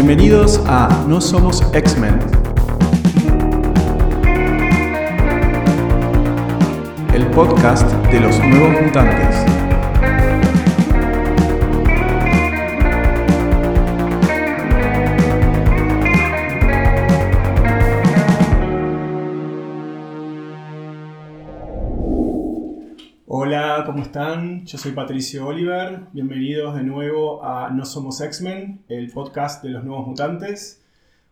Bienvenidos a No Somos X-Men. El podcast de los nuevos mutantes. Están? Yo soy Patricio Oliver. Bienvenidos de nuevo a No Somos X-Men, el podcast de los nuevos mutantes.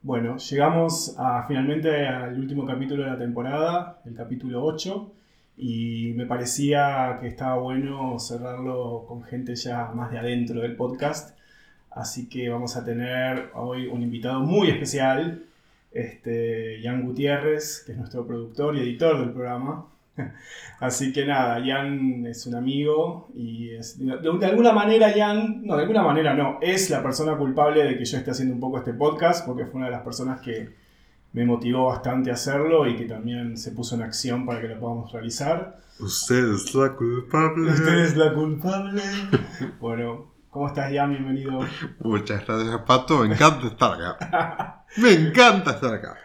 Bueno, llegamos finalmente al último capítulo de la temporada, el capítulo 8, y me parecía que estaba bueno cerrarlo con gente ya más de adentro del podcast. Así que vamos a tener hoy un invitado muy especial, este, Jan Gutiérrez, que es nuestro productor y editor del programa. Así que nada, Jan es un amigo y es, de, de alguna manera Jan, no, de alguna manera no, es la persona culpable de que yo esté haciendo un poco este podcast porque fue una de las personas que me motivó bastante a hacerlo y que también se puso en acción para que lo podamos realizar. Usted es la culpable. Usted es la culpable. Bueno, ¿cómo estás Jan? Bienvenido. Muchas gracias, Pato. Me encanta estar acá. Me encanta estar acá.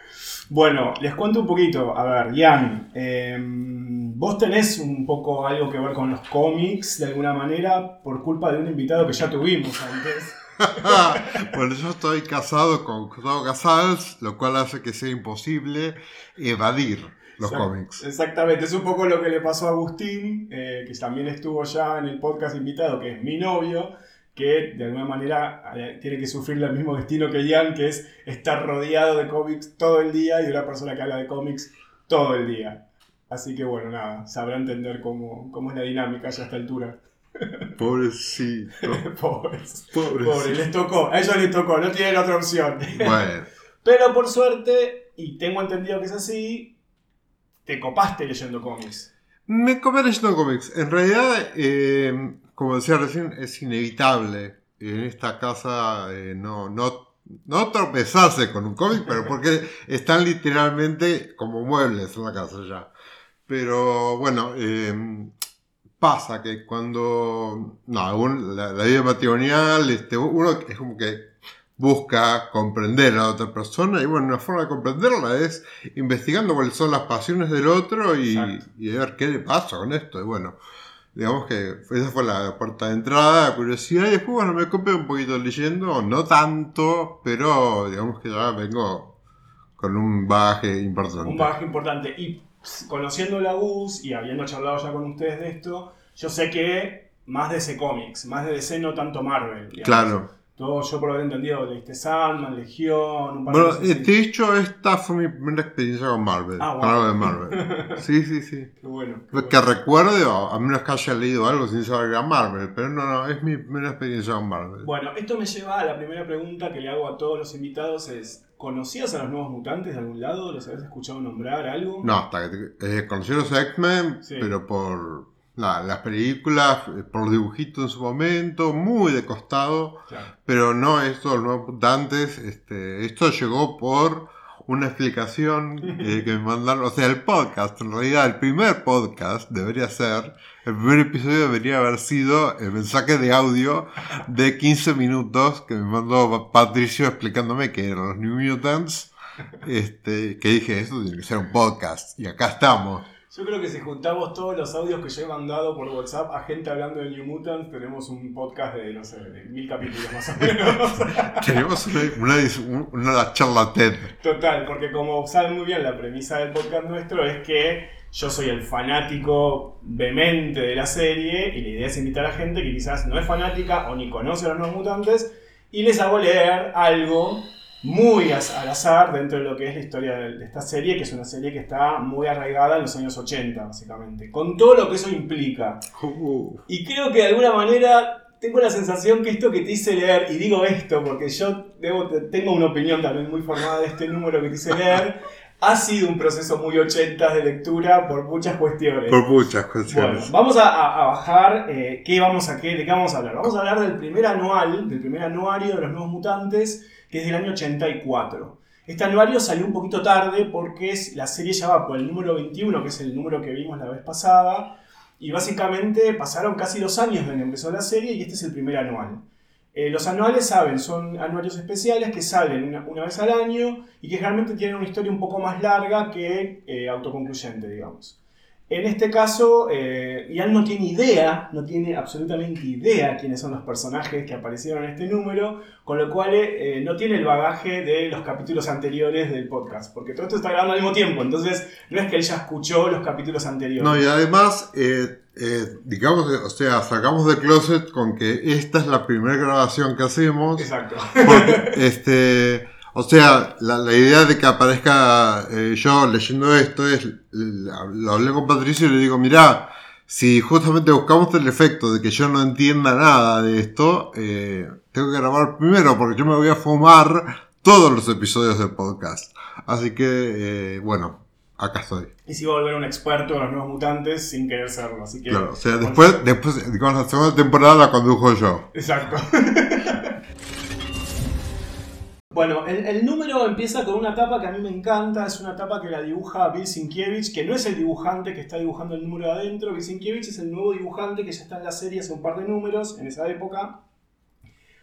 Bueno, les cuento un poquito. A ver, Jan, eh, vos tenés un poco algo que ver con los cómics de alguna manera por culpa de un invitado que ya tuvimos antes. bueno, yo estoy casado con Gustavo Casals, lo cual hace que sea imposible evadir los cómics. Exactamente, es un poco lo que le pasó a Agustín, eh, que también estuvo ya en el podcast invitado, que es mi novio, que de alguna manera eh, tiene que sufrir el mismo destino que Jan, que es estar rodeado de cómics todo el día y de una persona que habla de cómics todo el día. Así que bueno, nada, sabrá entender cómo, cómo es la dinámica ya a esta altura. Pobrecito. Pobres. Pobrecito. Pobre, les tocó, a ellos les tocó, no tienen otra opción. Bueno, Pero por suerte, y tengo entendido que es así, te copaste leyendo cómics. me comí leyendo cómics. En realidad, eh, como decía recién, es inevitable en esta casa eh, no, no, no tropezarse con un cómic, pero porque están literalmente como muebles en la casa ya. Pero bueno, eh, pasa que cuando no, un- la, la vida matrimonial, este, uno es como que busca comprender a la otra persona y bueno, una forma de comprenderla es investigando cuáles son las pasiones del otro y, y ver qué le pasa con esto. Y bueno, digamos que esa fue la puerta de entrada, la curiosidad y después bueno, me copé un poquito leyendo, no tanto, pero digamos que ya vengo con un bagaje importante. Un bagaje importante. Y conociendo la Gus y habiendo charlado ya con ustedes de esto, yo sé que más de ese cómics, más de DC, no tanto Marvel. digamos. Claro. Todo, yo por haber entendido, leíste Sandman, Legión, un par Bueno, de cosas eh, así. de hecho, esta fue mi primera experiencia con Marvel. Ah, con algo de. Marvel. Sí, sí, sí. Qué bueno. qué Que bueno. recuerde, a menos que haya leído algo sin saber que era Marvel, pero no, no, es mi primera experiencia con Marvel. Bueno, esto me lleva a la primera pregunta que le hago a todos los invitados es, ¿conocías a los nuevos mutantes de algún lado? ¿Los habías escuchado nombrar algo? No, hasta que eh, conocí a los X-Men, Sí. pero por la- las películas, eh, por los dibujitos en su momento, muy de costado, Claro. pero no esto, nuevos mutantes, este, esto llegó por una explicación eh, que me mandaron, o sea, el podcast, en realidad el primer podcast debería ser, el primer episodio debería haber sido el mensaje de audio de 15 minutos que me mandó Patricio explicándome que eran los New Mutants, este, que dije, esto tiene que ser un podcast, y acá estamos. Yo creo que si juntamos todos los audios que yo he mandado por WhatsApp a gente hablando de New Mutants, tenemos un podcast de, no sé, de mil capítulos más o menos. Tenemos una, una, una charla TED. Total, porque como saben muy bien, la premisa del podcast nuestro es que yo soy el fanático vehemente de la serie y la idea es invitar a gente que quizás no es fanática o ni conoce a los nuevos mutantes y les hago leer algo muy al azar dentro de lo que es la historia de esta serie, que es una serie que está muy arraigada en los años 80, básicamente, con todo lo que eso implica. Uh, Y creo que de alguna manera tengo la sensación que esto que te hice leer, y digo esto porque yo debo- te- tengo una opinión también muy formada de este número que te hice leer, ha sido un proceso muy 80 de lectura por muchas cuestiones. por muchas Bueno, cuestiones. vamos a, a- a bajar, eh, ¿qué vamos a, qué, ¿de qué vamos a hablar? Vamos a hablar del primer anual, del primer anuario de los nuevos mutantes, que es del año 84. Este anuario salió un poquito tarde porque la serie ya va por el número 21, que es el número que vimos la vez pasada, y básicamente pasaron casi dos años desde que empezó la serie y este es el primer anual. Eh, los anuales, saben, son anuarios especiales que salen una, vez al año y que generalmente tienen una historia un poco más larga que eh, autoconcluyente, digamos. En este caso, eh, Ian no tiene idea, no tiene absolutamente idea quiénes son los personajes que aparecieron en este número, con lo cual eh, no tiene el bagaje de los capítulos anteriores del podcast, porque todo esto está grabando al mismo tiempo, entonces no es que ella escuchó los capítulos anteriores. No, y además, eh, digamos, o sea, sacamos de closet con que esta es la primera grabación que hacemos. Exacto. Porque, este o sea, la, la idea de que aparezca eh, yo leyendo esto es, lo hablé con Patricio y le digo, mirá, si justamente buscamos el efecto de que yo no entienda nada de esto, eh, tengo que grabar primero porque yo me voy a fumar todos los episodios del podcast. Así que, eh, bueno, acá estoy. Y si voy a volver un experto en los nuevos mutantes sin querer serlo, así que... Claro, o sea, después, después, digamos, la segunda temporada la condujo yo. Exacto. Bueno, el, número empieza con una tapa que a mí me encanta, es una tapa que la dibuja Bill Sienkiewicz, que no es el dibujante que está dibujando el número de adentro, Bill Sienkiewicz es el nuevo dibujante que ya está en la serie hace un par de números en esa época.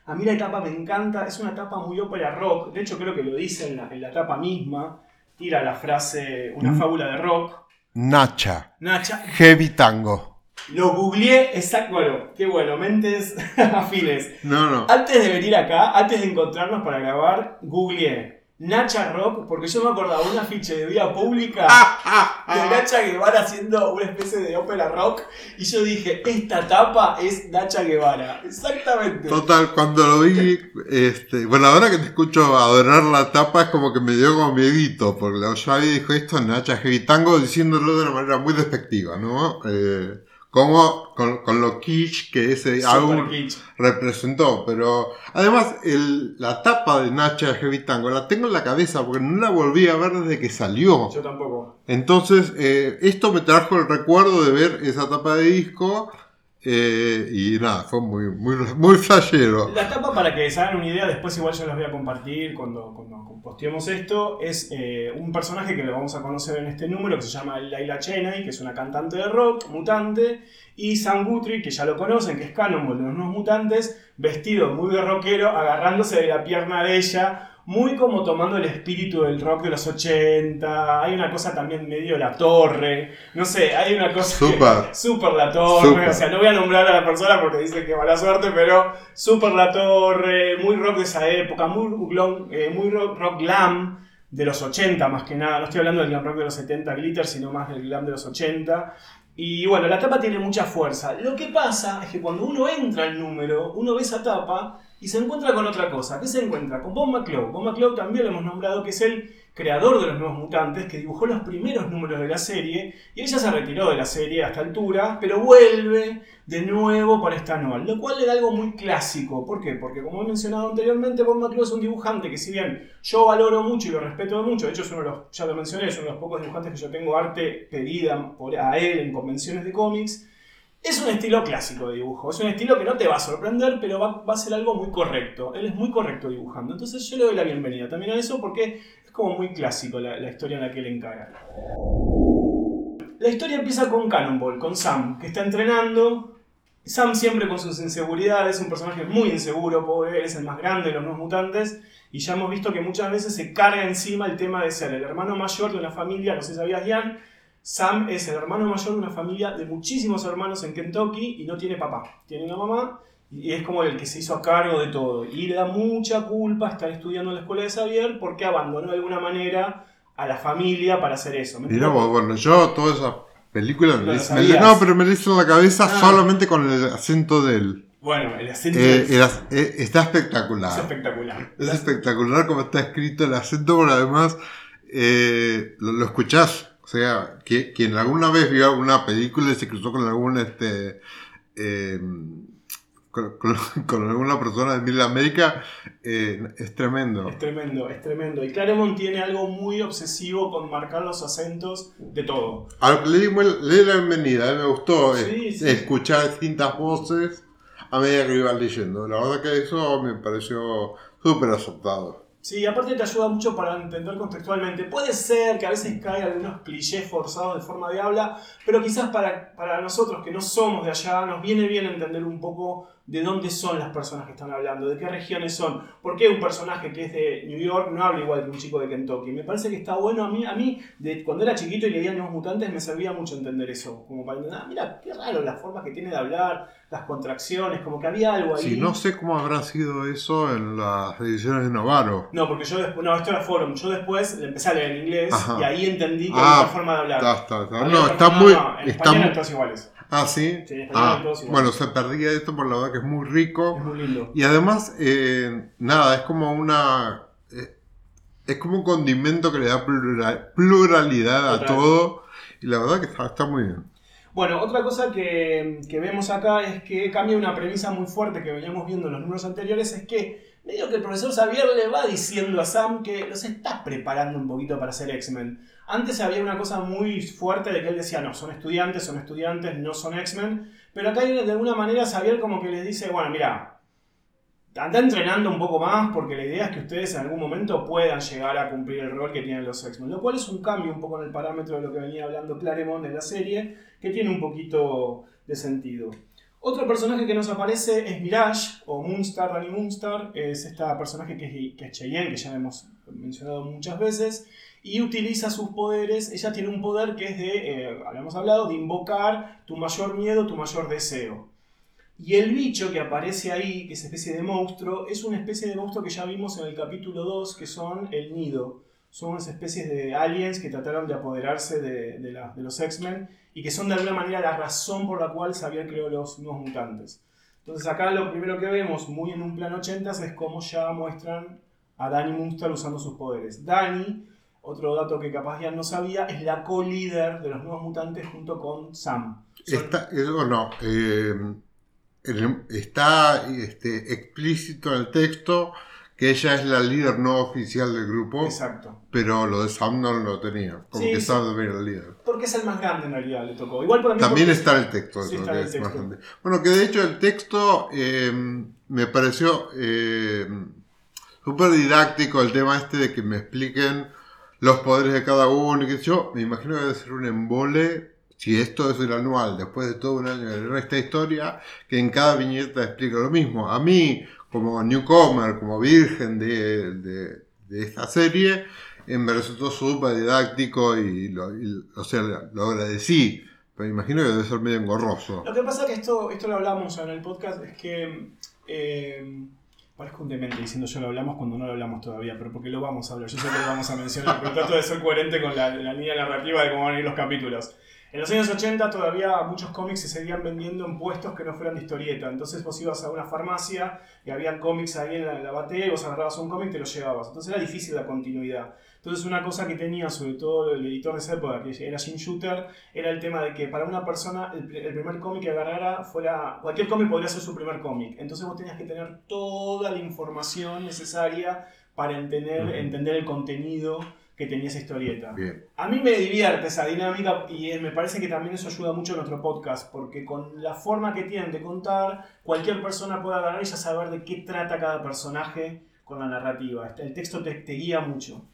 A mí la tapa me encanta, es una tapa muy ópera rock, de hecho creo que lo dice en la, en la tapa misma, tira la frase, una mm. fábula de rock. Nacha. Nacha. Heavy Tango. Lo googleé, exacto, bueno, qué bueno, mentes afines. No, no. Antes de venir acá, antes de encontrarnos para grabar, googleé Nacha Rock, porque yo me acordaba un afiche de vía pública de Nacha Guevara haciendo una especie de ópera rock, y yo dije, esta tapa es Nacha Guevara. Exactamente. Total, cuando lo vi, este, bueno, ahora que te escucho adorar la tapa, es como que me dio como miedito, porque yo había dicho esto Nacha Heavy Tango diciéndolo de una manera muy despectiva, ¿no? Eh, como con, lo kitsch que ese álbum representó. Pero además, la tapa de Nacha Heavy Tango la tengo en la cabeza porque no la volví a ver desde que salió. Yo tampoco. Entonces, eh, esto me trajo el recuerdo de ver esa tapa de disco eh, y nada, fue muy, muy, muy flashero. La tapa, para que se hagan una idea, después igual yo las voy a compartir cuando, cuando posteemos esto, es eh, un personaje que lo vamos a conocer en este número, que se llama Laila Cheney, que es una cantante de rock, mutante, y Sam Guthrie, que ya lo conocen, que es Cannonball de los nuevos mutantes, vestido muy de rockero, agarrándose de la pierna de ella, muy como tomando el espíritu del rock de los 80. Hay una cosa también medio La Torre. No sé, hay una cosa. Super. super La Torre. O sea, no voy a nombrar a la persona porque dice que mala suerte, pero Super La Torre. Muy rock de esa época. Muy, eh, muy rock, rock, glam de los 80 más que nada. No estoy hablando del glam rock de los 70 glitter, sino más del glam de los 80. Y bueno, la tapa tiene mucha fuerza. Lo que pasa es que cuando uno entra al número, uno ve esa tapa y se encuentra con otra cosa. ¿Qué se encuentra? Con Bob McClough. Bob McClough también lo hemos nombrado que es el creador de los Nuevos Mutantes, que dibujó los primeros números de la serie, y ella se retiró de la serie a esta altura, pero vuelve de nuevo para esta anual, lo cual era algo muy clásico. ¿Por qué? Porque como he mencionado anteriormente, Bob McClough es un dibujante que si bien yo valoro mucho y lo respeto mucho, de hecho es uno de los, ya lo mencioné, es uno de los pocos dibujantes que yo tengo arte pedida por, a él en convenciones de cómics, es un estilo clásico de dibujo, es un estilo que no te va a sorprender, pero va, a ser algo muy correcto. Él es muy correcto dibujando. Entonces yo le doy la bienvenida también a eso porque es como muy clásico la, historia en la que él encarga. La historia empieza con Cannonball, con Sam, que está entrenando. Sam siempre con sus inseguridades, es un personaje muy inseguro, pobre, es el más grande de los nuevos mutantes. Y ya hemos visto que muchas veces se carga encima el tema de ser el hermano mayor de una familia, no sé si sabías, Ian, Sam es el hermano mayor de una familia de muchísimos hermanos en Kentucky y no tiene papá. Tiene una mamá y es como el que se hizo a cargo de todo. Y le da mucha culpa estar estudiando en la escuela de Xavier porque abandonó de alguna manera a la familia para hacer eso. Mira, bueno, yo todas esas películas me, me, no, pero me le hizo en la cabeza ah. solamente con el acento de él. Bueno, el acento eh, eh, está espectacular. Es espectacular. Es espectacular como está escrito el acento, pero además eh, lo, lo escuchás sea, que, quien alguna vez vio una película y se cruzó con algún este em, con, alguna persona de Mil América eh, es tremendo. Es tremendo, es tremendo. Y Claremont tiene algo muy obsesivo con marcar los acentos de todo. A le, la bienvenida, me gustó eh, escuchar distintas voces a medida que iba leyendo. La verdad que eso me pareció súper aceptado. Sí, aparte te ayuda mucho para entender contextualmente. Puede ser que a veces caiga algunos clichés forzados de forma de habla, pero quizás para, para nosotros que no somos de allá, nos viene bien entender un poco de dónde son las personas que están hablando, de qué regiones son, por qué un personaje que es de New York no habla igual que un chico de Kentucky. Me parece que está bueno a mí, a mí de, cuando era chiquito y leía Nuevos Mutantes me servía mucho entender eso, como para entender, ah, mira, qué raro las formas que tiene de hablar, las contracciones, como que había algo ahí. Sí, no sé cómo habrá sido eso en las ediciones de Novaro. No, porque yo después, no, esto era Forum, yo después le empecé a leer en inglés y ahí entendí que ah, había otra forma de hablar. Está, está, No, está muy... No, en está español todos iguales. Ah, sí. Sí, ah, bueno, se perdía esto por la verdad que es muy rico. Es muy lindo. Y además, eh, nada, es como una. eh, es como un condimento que le da plural- pluralidad a todo. Y la verdad que está, está muy bien. Bueno, otra cosa que, que vemos acá es que cambia una premisa muy fuerte que veníamos viendo en los números anteriores, es que medio que el profesor Xavier le va diciendo a Sam que los está preparando un poquito para ser X-Men. Antes había una cosa muy fuerte de que él decía, no, son estudiantes, son estudiantes, no son X-Men, pero acá de alguna manera Xavier como que les dice, bueno, mira, anda entrenando un poco más porque la idea es que ustedes en algún momento puedan llegar a cumplir el rol que tienen los X-Men, lo cual es un cambio un poco en el parámetro de lo que venía hablando Claremont en la serie, que tiene un poquito de sentido. Otro personaje que nos aparece es Mirage, o Moonstar, Danny Moonstar, es esta personaje que es, que es Cheyenne, que ya hemos mencionado muchas veces, y utiliza sus poderes, ella tiene un poder que es de, eh, habíamos hablado, de invocar tu mayor miedo, tu mayor deseo. Y el bicho que aparece ahí, que es especie de monstruo, es una especie de monstruo que ya vimos en el capítulo 2, que son el nido. Son unas especies de aliens que trataron de apoderarse de, de la- de los X-Men y que son de alguna manera la razón por la cual Xavier creó los nuevos mutantes. Entonces acá lo primero que vemos, muy en un plano 80, es cómo ya muestran a Danny Moonstar usando sus poderes. Danny, otro dato que capaz ya no sabía, es la co-líder de los nuevos mutantes junto con Sam. Está, eso no, eh, está este, explícito en el texto que ella es la líder no oficial del grupo, Exacto. pero lo de Sam no lo tenía. Como Sí, que sí. Sam también era el líder. Porque es el más grande en realidad, le tocó. Igual para mí También está el texto. Sí, eso, está que el es texto. grande. Bueno, que de hecho el texto eh, me pareció eh, súper didáctico el tema este de que me expliquen los poderes de cada uno qué sé yo. Me imagino que debe ser un embole, si esto es el anual, después de todo un año de esta historia, que en cada viñeta explica lo mismo. A mí, como newcomer, como virgen de, de- esta serie, me resultó súper didáctico y, lo, y, o sea, lo agradecí. Pero me imagino que debe ser medio engorroso. Lo que pasa es que esto, esto lo hablamos en el podcast, es que... eh, parezco un demente diciendo yo lo hablamos cuando no lo hablamos todavía, pero porque lo vamos a hablar, yo sé que lo vamos a mencionar, pero trato de ser coherente con la, línea narrativa de cómo van a ir los capítulos. En los años 80 todavía muchos cómics se seguían vendiendo en puestos que no fueran de historieta. Entonces vos ibas a una farmacia y había cómics ahí en la, en batea y vos agarrabas un cómic y te lo llevabas. Entonces era difícil la continuidad. Entonces una cosa que tenía sobre todo el editor de esa época, que era Jim Shooter, era el tema de que para una persona el, el primer cómic que agarrara fuera... Cualquier cómic podría ser su primer cómic. Entonces vos tenías que tener toda la información necesaria para entender, Ujú. entender el contenido que tenía esa historieta. Bien. A mí me divierte esa dinámica y eh, me parece que también eso ayuda mucho a nuestro podcast, porque con la forma que tienen de contar, cualquier persona puede agarrar y ya saber de qué trata cada personaje con la narrativa. El texto te, te guía mucho.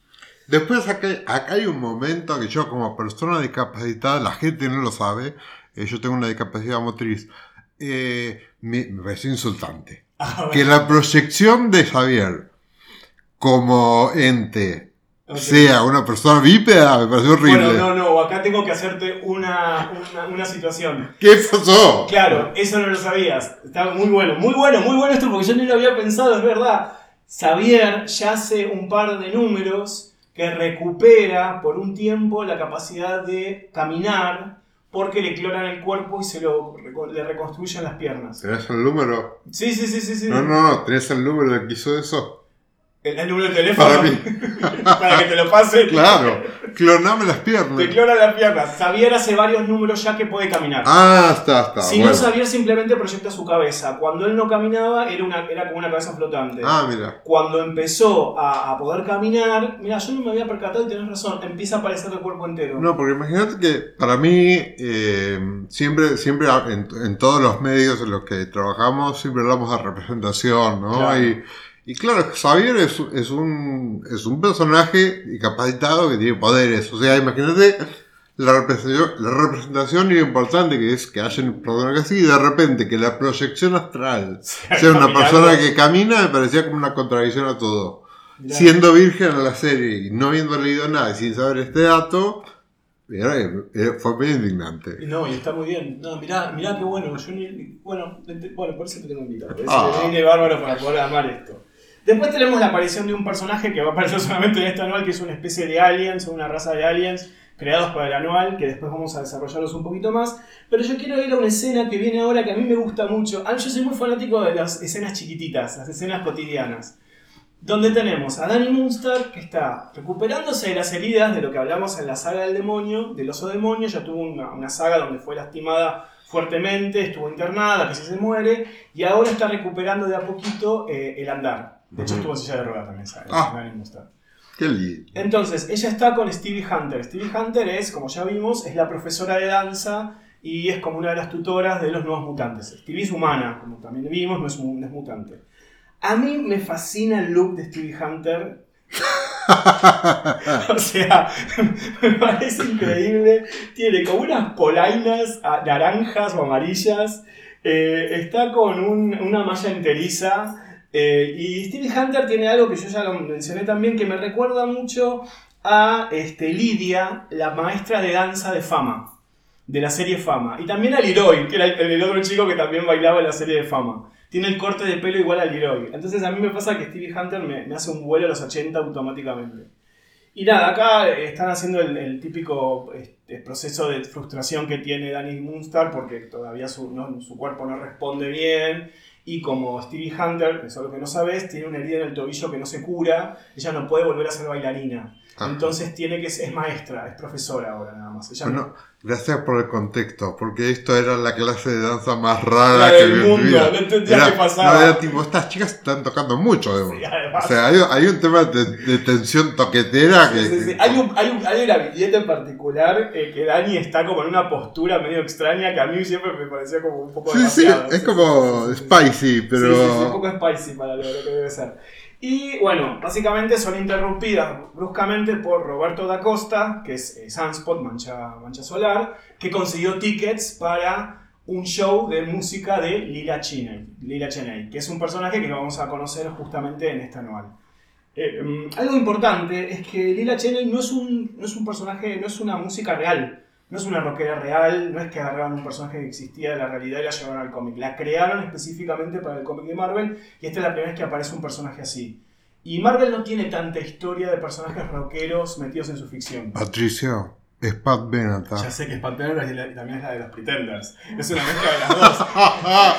Después acá, acá hay un momento que yo como persona discapacitada, la gente no lo sabe, eh, yo tengo una discapacidad motriz, eh, me, me pareció insultante. A ver, Que la proyección de Javier como ente sea una persona bípeda me pareció horrible. Bueno, no, no, acá tengo que hacerte una, una, una situación. ¿Qué pasó? Claro, eso no lo sabías. Está muy bueno, muy bueno, muy bueno esto porque yo ni lo había pensado, es verdad. Xavier ya hace un par de números que recupera por un tiempo la capacidad de caminar porque le clonan el cuerpo y se lo le reconstruyen las piernas. ¿Tenés el número? Sí, sí, sí, sí, sí. No, no, no, ¿tenés el número que hizo eso? El, número de teléfono Para mí. para que te lo pase. Claro, cloname las piernas. Te clonan las piernas. Xavier hace varios números ya que puede caminar. Ah, está, está. Si bueno. no, Xavier simplemente proyecta su cabeza. Cuando él no caminaba, era, una, era como una cabeza flotante. Ah, mira. Cuando empezó a, a poder caminar, mira, yo no me había percatado y tenés razón, empieza a aparecer el cuerpo entero. No, porque imagínate que para mí, eh, siempre, siempre en, en todos los medios en los que trabajamos, siempre hablamos de representación, ¿no? Claro. Y, Y claro, Xavier es, es, un, es un personaje incapacitado que tiene poderes. O sea, imagínate la representación, la representación importante que es que hayan personas así y de repente que la proyección astral sea una persona que camina me parecía como una contradicción a todo. Siendo virgen en la serie y no habiendo leído nada y sin saber este dato, fue muy indignante. No, y está muy bien. No, mirá, mirá qué bueno. Yo bueno, bueno, por eso te tengo invitado. Ah. Viene bárbaro para poder amar esto. Después tenemos la aparición de un personaje que va a aparecer solamente en este anual, que es una especie de aliens, una raza de aliens creados para el anual, que después vamos a desarrollarlos un poquito más. Pero yo quiero ir a una escena que viene ahora que a mí me gusta mucho. Ah, yo soy muy fanático de las escenas chiquititas, las escenas cotidianas. Donde tenemos a Danny Munster que está recuperándose de las heridas de lo que hablamos en la saga del demonio, del oso demonio. Ya tuvo una, saga donde fue lastimada fuertemente, estuvo internada, casi se muere, y ahora está recuperando de a poquito eh, el andar. De hecho, estuvo en silla de ruedas también, ¿sabes? Ah. Qué lindo. Entonces, ella está con Stevie Hunter. Stevie Hunter es, como ya vimos, es la profesora de danza y es como una de las tutoras de los nuevos mutantes. Stevie es humana, como también vimos, no es, un, es mutante. A mí me fascina el look de Stevie Hunter. o sea, me parece increíble. Tiene como unas polainas naranjas o amarillas. Eh, está con una malla enteriza. Eh, y Stevie Hunter tiene algo que yo ya lo mencioné también, que me recuerda mucho a este, Lidia, la maestra de danza de Fama, de la serie Fama. Y también a Leroy, que era el, otro chico que también bailaba en la serie de Fama. Tiene el corte de pelo igual a Leroy. Entonces a mí me pasa que Stevie Hunter me, hace un vuelo a los 80 automáticamente. Y nada, acá están haciendo el, típico este, proceso de frustración que tiene Danny Moonstar porque todavía su cuerpo no responde bien y como Stevie Hunter, eso es lo que no sabes, tiene una herida en el tobillo que no se cura, ella no puede volver a ser bailarina. Ah. Entonces tiene que es maestra, es profesora ahora nada más. bueno, gracias por el contexto, porque esto era la clase de danza más rara que del mundo. No entendía qué pasaba. era tipo, estas chicas están tocando mucho, O sea, hay, un tema de, tensión toquetera que, sí, sí, Hay, un, hay, un, hay, una viñeta en particular eh, que Dani está como en una postura medio extraña que a mí siempre me parecía como un poco demasiado. Sí, es como spicy, pero. Sí, sí, un poco spicy para lo que debe ser. Y bueno, básicamente son interrumpidas bruscamente por Roberto da Costa, que es eh, Sunspot, mancha, mancha solar, que consiguió tickets para un show de música de Lila Cheney, Lila Cheney que es un personaje que vamos a conocer justamente en este anual. Eh, mm, algo importante es que Lila Cheney no es, un, no es un personaje, no es una música real. No es una rockera real, no es que agarraron un personaje que existía de la realidad y la llevaron al cómic. La crearon específicamente para el cómic de Marvel y esta es la primera vez que aparece un personaje así. Y Marvel no tiene tanta historia de personajes rockeros metidos en su ficción. Patricio, es Pat Benatar. Ya sé que es Pat Benatar y, también es la de los Pretenders. Es una mezcla de las dos. Ah,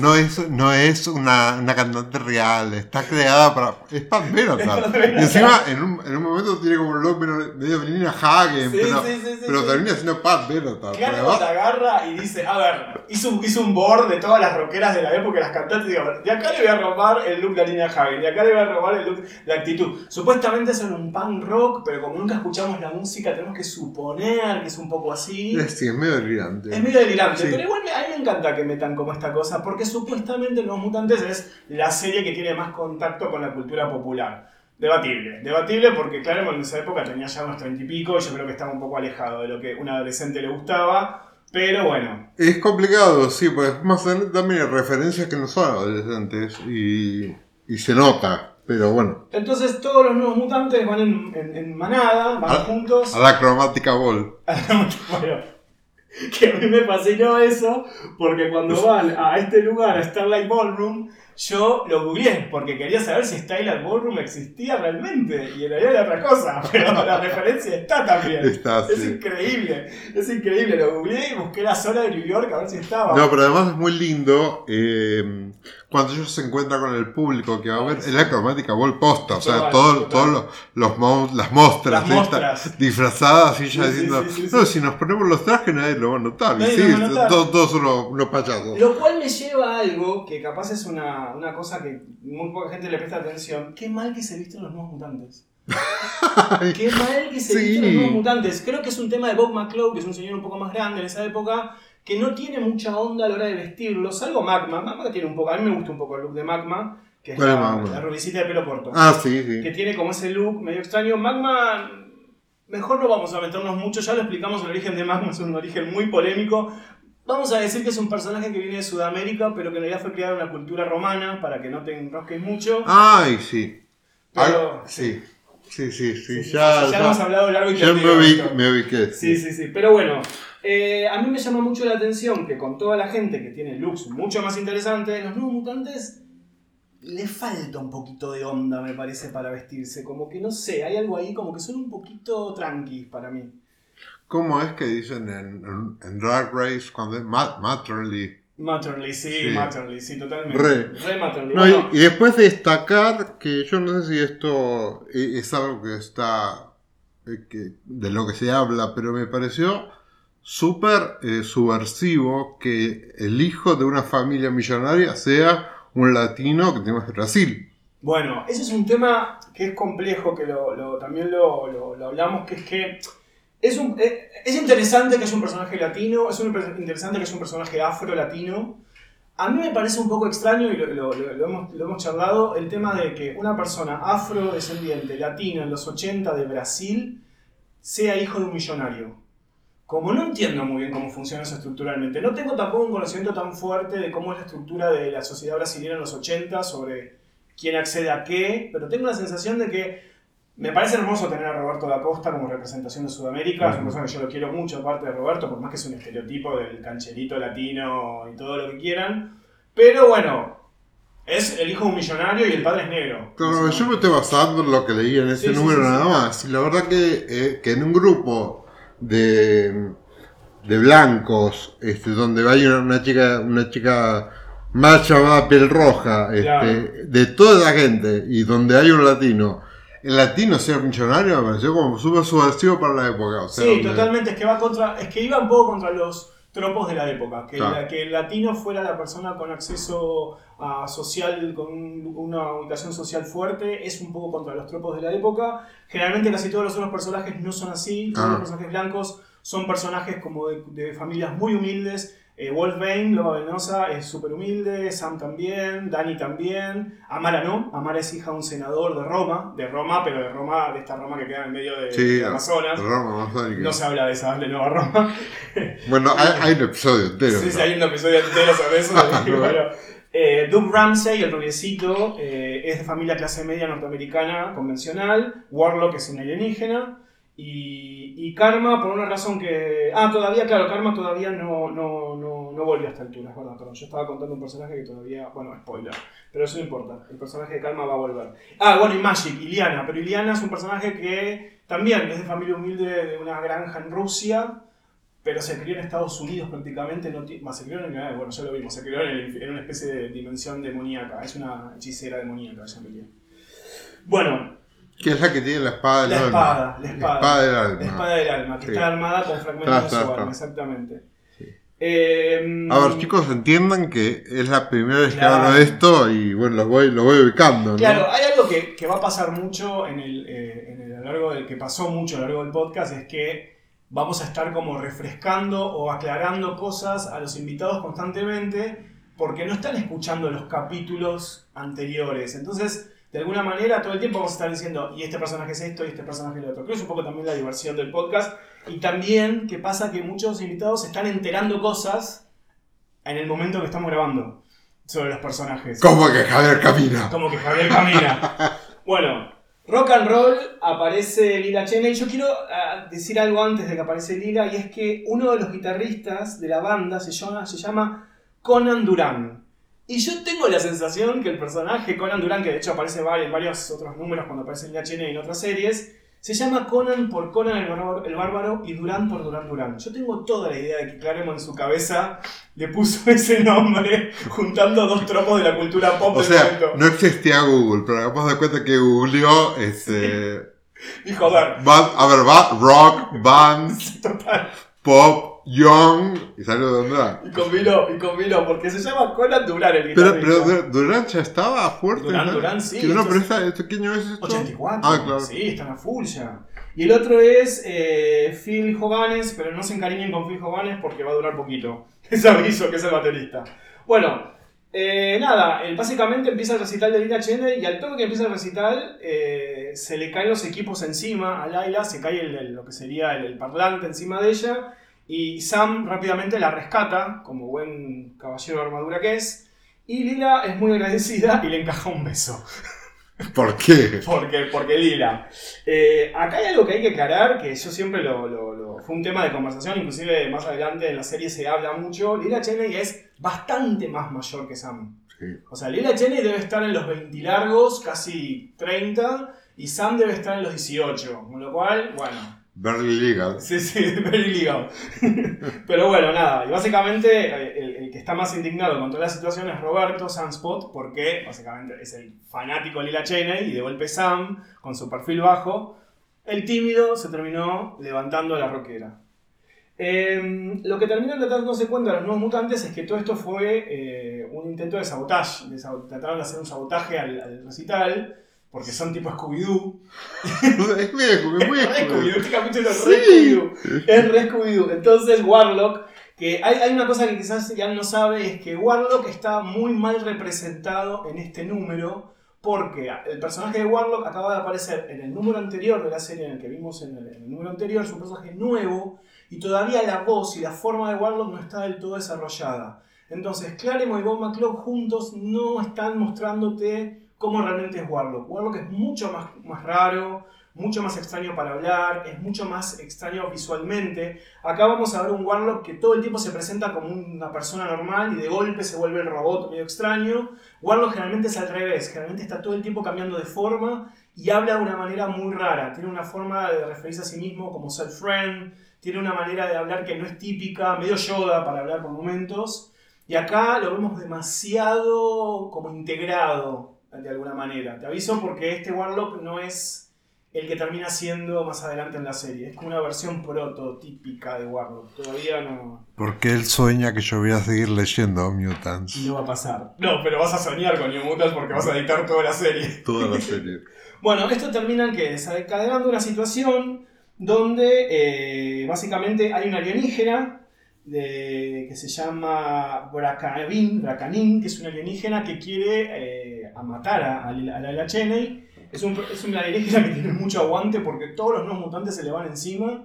no, es, no es una, una, cantante real, está creada para. Es Pat Benatar. Y encima, en un, en un momento tiene como un look medio Melina Hagen, sí, pero, sí, sí, pero termina siendo Pat Benatar. Claro, te agarra y dice: A ver, hizo, hizo un board de todas las rockeras de la época, las cantantes, y digo: De acá le voy a robar el look de Alina Hagen, de acá le voy a robar el look, la actitud. Supuestamente son un punk rock, pero como nunca escuchamos la música, tenemos que suponer que es un poco así. Sí, es medio delirante. Es medio delirante, pero igual a mí me encanta que metan como esta cosa, porque supuestamente Los Mutantes es la serie que tiene más contacto con la cultura popular. Debatible, debatible porque claro, en esa época tenía ya unos treinta y pico yo creo que estaba un poco alejado de lo que un adolescente le gustaba, pero bueno. Es complicado, sí, pues más también referencias que no son adolescentes y, y se nota. Pero bueno. Entonces todos los nuevos mutantes van en, manada, van juntos. A la cromática ball. bueno, que a mí me fascinó eso, porque cuando van a este lugar, a Starlight Ballroom, yo lo googleé porque quería saber si Starlight Ballroom existía realmente y en realidad era otra cosa, pero la referencia está también. Está, es increíble, es increíble. Lo googleé y busqué la zona de New York a ver si estaba. No, pero además es muy lindo. Eh, cuando ellos se encuentran con el público que va a ver, es la cromática ball posta, o sea, todos los, los, las mostras, disfrazadas y ya diciendo, no, si nos ponemos los trajes nadie lo va a notar, y sí, todos, son unos, payasos. Lo cual me lleva a algo que capaz es una, una cosa que muy poca gente le presta atención, qué mal que se visten los nuevos mutantes. Qué mal que se visten los nuevos mutantes. Creo que es un tema de Bob McClough, que es un señor un poco más grande en esa época, que no tiene mucha onda a la hora de vestirlo, salvo Magma. Magma tiene un poco, a mí me gusta un poco el look de Magma, que es ¿Cuál es la, Magma? la rubicita de pelo corto. Ah, sí, sí. Que tiene como ese look medio extraño. Magma, mejor no vamos a meternos mucho, ya lo explicamos, el origen de Magma es un origen muy polémico. Vamos a decir que es un personaje que viene de Sudamérica, pero que en realidad fue criado en una cultura romana, para que no te enrosques mucho. Ay, sí. Pero- sí. Sí, sí, sí. Ya, ya- hemos hablado largo y ya tendido me ubiqué. Sí, sí, sí. Pero bueno, eh, a mí me llama mucho la atención que con toda la gente que tiene looks mucho más interesantes, los nuevos mutantes le falta un poquito de onda, me parece, para vestirse. Como que no sé, hay algo ahí como que son un poquito tranquis para mí. ¿Cómo es que dicen en, en, en Drag Race cuando es Mat Matterly? Matterly, sí, Sí. Matterly, sí, totalmente. Re. No, Bueno, y, y después destacar que yo no sé si esto e- es algo que está eh, que- de lo que se habla, pero me pareció súper eh, subversivo que el hijo de una familia millonaria sea un latino que tenemos de Brasil. Bueno, ese es un tema que es complejo, que también lo, hablamos, que es que es, un- es, es interesante que haya un personaje latino, es interesante que haya un personaje afro-latino. A mí me parece un poco extraño, y lo hemos, lo hemos charlado, el tema de que una persona afrodescendiente, latina, en los 80 de Brasil, sea hijo de un millonario. Como no entiendo muy bien cómo funciona eso estructuralmente, no tengo tampoco un conocimiento tan fuerte de cómo es la estructura de la sociedad brasileña en los 80 sobre quién accede a qué, pero tengo la sensación de que me parece hermoso tener a Roberto da Costa como representación de Sudamérica, es una persona que yo lo quiero mucho, aparte de Roberto, por más que es un estereotipo del cancherito latino y todo lo que quieran, pero bueno, es el hijo de un millonario y el padre es negro. Claro, yo me estoy basando en lo que leí en ese Sí, número sí, sí. nada más. Y la verdad que, eh, que en un grupo de, de blancos, este, donde hay una, una chica, una chica más llamada piel roja, este, Claro. de toda la gente, y donde hay un latino, el latino ser millonario me pareció como súper subversivo para la época. O sea, Sí, donde- totalmente, es que va contra, es que iba un poco contra los tropos de la época, que, Claro. la- que el latino fuera la persona con acceso social, con un- una ubicación social fuerte, es un poco contra los tropos de la época. Generalmente casi todos los otros personajes no son así, todos Ah. los personajes blancos son personajes como de, de familias muy humildes. Eh, Wolfbane, Loba Venosa, es súper humilde, Sam también, Dani también, Amara no, Amara es hija de un senador de Roma, de Roma, pero de Roma, de esta Roma que queda en medio de, Sí, de Amazonas. Roma. No se habla de esa de Nueva Roma. Bueno, hay, hay un episodio entero. sí, sí, hay un episodio entero sobre eso. bueno, eh, Doug Ramsey, el rubiecito, eh, es de familia clase media norteamericana convencional. Warlock es un alienígena. Y, Karma, por una razón que. Ah, todavía, claro, Karma todavía no, no, no, no volvió a esta altura, es verdad, perdón. Yo estaba contando un personaje que todavía. Bueno, spoiler. Pero eso no importa. El personaje de Karma va a volver. Ah, bueno, y Magic, Iliana. Pero Iliana es un personaje que también es de familia humilde de una granja en Rusia pero se crió en Estados Unidos prácticamente, no más se crió en, bueno, ya lo vimos, se crió en, el- en una especie de dimensión demoníaca, es una hechicera demoníaca esa Emilia. Bueno, Que es la que tiene la espada del la alma. espada, la espada, del alma. la espada del alma, que Sí. está armada con fragmentos de su alma, está. exactamente. Sí. Eh, A ver, chicos, entiendan que es la primera vez que Claro. hablo de esto y bueno, lo voy, lo voy ubicando, ¿no? Claro, hay algo que, que va a pasar mucho en el, eh, en el- a lo largo del que pasó mucho a lo largo del podcast, es que vamos a estar como refrescando o aclarando cosas a los invitados constantemente porque no están escuchando los capítulos anteriores. Entonces, de alguna manera, todo el tiempo vamos a estar diciendo, y este personaje es esto, y este personaje es lo otro. Creo que es un poco también la diversión del podcast. Y también que pasa que muchos invitados se están enterando cosas en el momento que estamos grabando sobre los personajes. ¿Cómo que Javier camina? Como que Javier camina. bueno, rock and roll aparece Lila Cheney. Yo quiero ah, decir algo antes de que aparece Lila, y es que uno de los guitarristas de la banda se llama, se llama Conan Durán. Y yo tengo la sensación que el personaje Conan Durán, que de hecho aparece en varios otros números cuando aparece Lila Cheney en otras series, se llama Conan por Conan el Bárbaro, el Bárbaro y Durán por Durán Durán. Yo tengo toda la idea de que Claremont en su cabeza le puso ese nombre juntando dos tropos de la cultura pop O del sea, momento. no existía Google, pero hagamos de cuenta que googleó este. Y joder, band- a ver, ba- rock, bands, total. pop, young, y salió de era. Y combinó, y combinó, porque se llama Conan Durán el Pero, pero Dur- Durán ya estaba fuerte. Durán, ¿no? Durán, sí, Que no, pero es- esta, ¿esto qué año es esto? 84. Ah, claro. Sí, están a full ya. Y el otro es eh, Phil Hoganes, pero no se encariñen con Phil Hoganes porque va a durar poquito. Es aviso que es el baterista. Bueno, eh, nada, básicamente empieza el recital de Lila Cheney y al toque que empieza el recital eh, se le caen los equipos encima a Laila, se cae lo que sería el, parlante encima de ella y Sam rápidamente la rescata, como buen caballero de armadura que es, y Lila es muy agradecida y le encaja un beso. ¿Por qué? Porque, porque Lila. Eh, acá hay algo que hay que aclarar, que yo siempre lo, Fue un tema de conversación, inclusive más adelante en la serie se habla mucho. Lila Cheney es bastante más mayor que Sam. O sea, Lila Cheney debe estar en los 20 largos, casi 30, y Sam debe estar en los 18. Con lo cual, bueno, Very legal. Sí, sí, very legal. Pero bueno, nada. Y básicamente eh, el, que está más indignado con toda la situación es Roberto Sunspot, porque básicamente es el fanático Lila Cheney y de golpe Sam, con su perfil bajo, el tímido se terminó levantando a la roquera. Em, lo que terminan dándose cuenta los nuevos mutantes es que todo esto fue eh, un intento de sabotaje. De trataron de hacer un sabotaje al recital porque son tipo Scooby-Doo. es muy Scooby-Doo. Este capítulo es re Scooby-Doo. Es re Scooby-Doo. Entonces, Warlock, que hay, hay, una cosa que quizás ya no sabe, es que Warlock está muy mal representado en este número, porque el personaje de Warlock acaba de aparecer en el número anterior de la serie, en el que vimos en el, en el número anterior, es un personaje nuevo, y todavía la voz y la forma de Warlock no está del todo desarrollada. Entonces, Claremont y Bob McClough juntos no están mostrándote cómo realmente es Warlock. Warlock es mucho más, más raro, mucho más extraño para hablar, es mucho más extraño visualmente. Acá vamos a ver un Warlock que todo el tiempo se presenta como una persona normal y de golpe se vuelve el robot medio extraño. Warlock generalmente es al revés, generalmente está todo el tiempo cambiando de forma y habla de una manera muy rara. Tiene una forma de referirse a sí mismo como self-friend, tiene una manera de hablar que no es típica, medio Yoda para hablar por momentos. Y acá lo vemos demasiado como integrado de alguna manera. Te aviso porque este Warlock no es el que termina siendo más adelante en la serie. Es como una versión prototípica de Warlock. Todavía no. Porque él sueña que yo voy a seguir leyendo Mutants. No va a pasar. No, pero vas a soñar con New Mutants porque vas a dictar toda la serie. Toda la serie. bueno, esto termina en que desencadenando una situación donde eh, básicamente hay una alienígena de, que se llama Brakanin, que es una alienígena que quiere eh, a matar a, a, la Cheney. Es, un, es una alienígena que tiene mucho aguante porque todos los nuevos mutantes se le van encima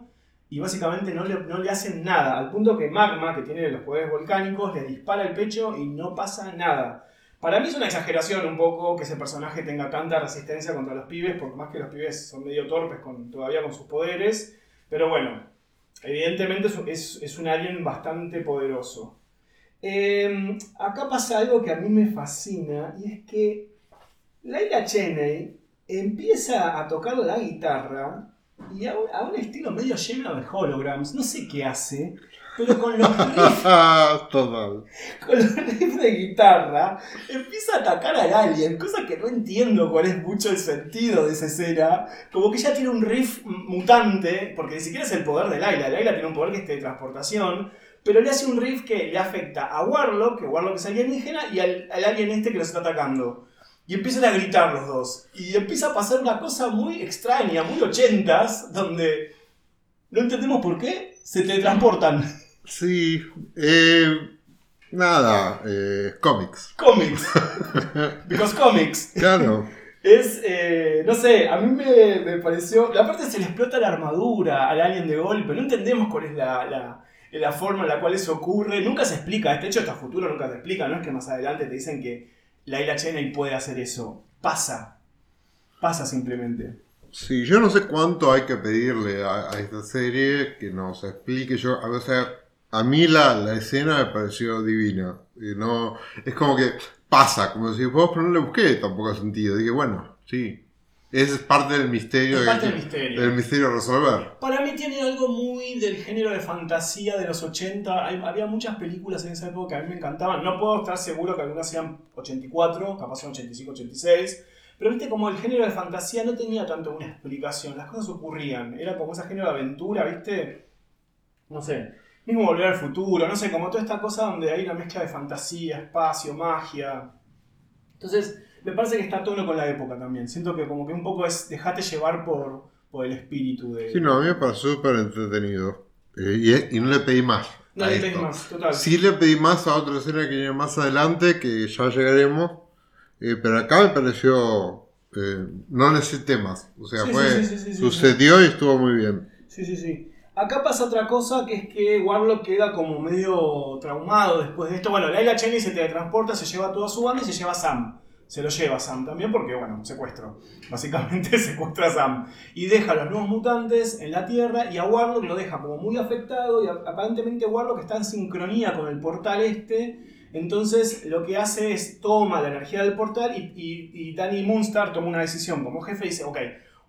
y básicamente no le, no le hacen nada, al punto que Magma, que tiene los poderes volcánicos, le dispara el pecho y no pasa nada. Para mí es una exageración un poco que ese personaje tenga tanta resistencia contra los pibes, porque más que los pibes son medio torpes con, todavía con sus poderes. Pero bueno, Evidentemente es, es un alien bastante poderoso. Em, acá pasa algo que a mí me fascina y es que Laila Cheney empieza a tocar la guitarra y a, un estilo medio lleno de holograms, no sé qué hace, pero con los riffs. Total. Con los riffs de guitarra empieza a atacar al alien, cosa que no entiendo cuál es mucho el sentido de esa escena. Como que ya tiene un riff mutante, porque ni siquiera es el poder de Laila. Laila tiene un poder que es de transportación. Pero le hace un riff que le afecta a Warlock, que Warlock es alienígena, y al, al alien este que lo está atacando. Y empiezan a gritar los dos. Y empieza a pasar una cosa muy extraña, muy ochentas, donde no entendemos por qué se teletransportan. Sí, eh, nada, eh, cómics. Cómics. Because comics. Claro. Es, eh, no sé, a mí me, me, pareció. Aparte se le explota la armadura al alien de golpe. No entendemos cuál es la, la, la, forma en la cual eso ocurre. Nunca se explica. Este hecho, hasta futuro nunca se explica. No es que más adelante te dicen que Laila Cheney puede hacer eso. Pasa. Pasa simplemente. Sí, yo no sé cuánto hay que pedirle a, esta serie que nos explique. Yo, a veces a mí la, la escena me pareció divina. No, es como que pasa, como si vos, pero no le busqué tampoco sentido. Dije, bueno, sí. Es parte del misterio. Es parte del misterio. Del misterio resolver. Para mí tiene algo muy del género de fantasía de los 80. había muchas películas en esa época que a mí me encantaban. No puedo estar seguro que algunas sean 84, capaz son 85, 86. Pero viste, como el género de fantasía no tenía tanto una explicación. Las cosas ocurrían. Era como ese género de aventura, viste. No sé mismo Volver al Futuro, no sé, como toda esta cosa donde hay una mezcla de fantasía, espacio, magia. Entonces, me parece que está todo con la época también. Siento que como que un poco es dejate llevar por, por el espíritu de... Sí, no, a mí me pareció súper entretenido. Eh, y, y no le pedí más. no a le pedís más, total. Sí le pedí más a otra escena que viene más adelante, que ya llegaremos. eh, pero acá me pareció... eh, no necesité más. O sea, Sí, fue, sí, sí. sucedió y estuvo muy bien. Sí, sí, sí. Acá pasa otra cosa que es que Warlock queda como medio traumado después de esto. Bueno, Laila Cheney se teletransporta, se lleva a toda su banda y se lleva a Sam. Se lo lleva Sam también porque, bueno, secuestro. Básicamente secuestra a Sam. Y deja a los nuevos mutantes en la Tierra y a Warlock lo deja como muy afectado y aparentemente Warlock está en sincronía con el portal este. Entonces lo que hace es toma la energía del portal y, y, Danny Moonstar toma una decisión como jefe y dice, ok,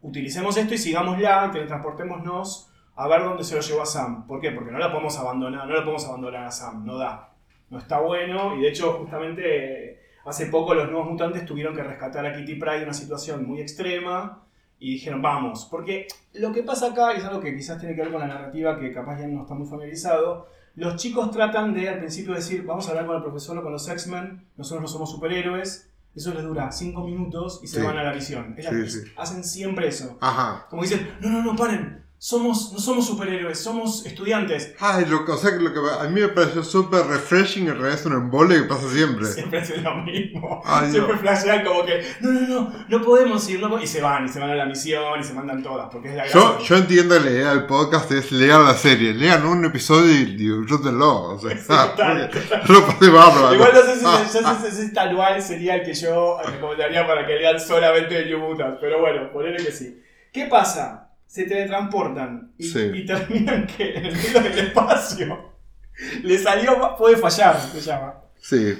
utilicemos esto y sigámosla, teletransportémonos a ver dónde se lo llevó a Sam. ¿Por qué? Porque no la podemos abandonar, no la podemos abandonar a Sam, no da. No está bueno y de hecho justamente hace poco los nuevos mutantes tuvieron que rescatar a Kitty Pryde de una situación muy extrema y dijeron vamos, porque lo que pasa acá es algo que quizás tiene que ver con la narrativa que capaz ya no está muy familiarizado. Los chicos tratan de al principio decir vamos a hablar con el profesor o con los X-Men, nosotros no somos superhéroes. Eso les dura 5 minutos y se Sí. van a la misión. Ellas Sí, sí. hacen siempre eso. Ajá. Como dicen, no, no, no, paren. Somos, no somos superhéroes, somos estudiantes. Ay, lo, o sea lo que a mí me pareció súper refreshing en realidad es un embole que pasa siempre. Siempre hacen lo mismo. Ay, Siempre no. flashean como que, no, no, no, no podemos ir. No po-". y se van, y se van a la misión, y se mandan todas, porque es la Yo, yo entiendo que la idea del podcast es leer la serie. Lean un episodio y disfrútenlo. O sea, lo pasé bárbaro. Igual no sé si, Ah, yo sé si tal cual sería el que yo recomendaría para que lean solamente de New Mutants, pero bueno, ponele que sí. ¿Qué pasa? Se teletransportan y, Sí. y terminan que en el medio del espacio le salió, puede fallar, se llama. Sí.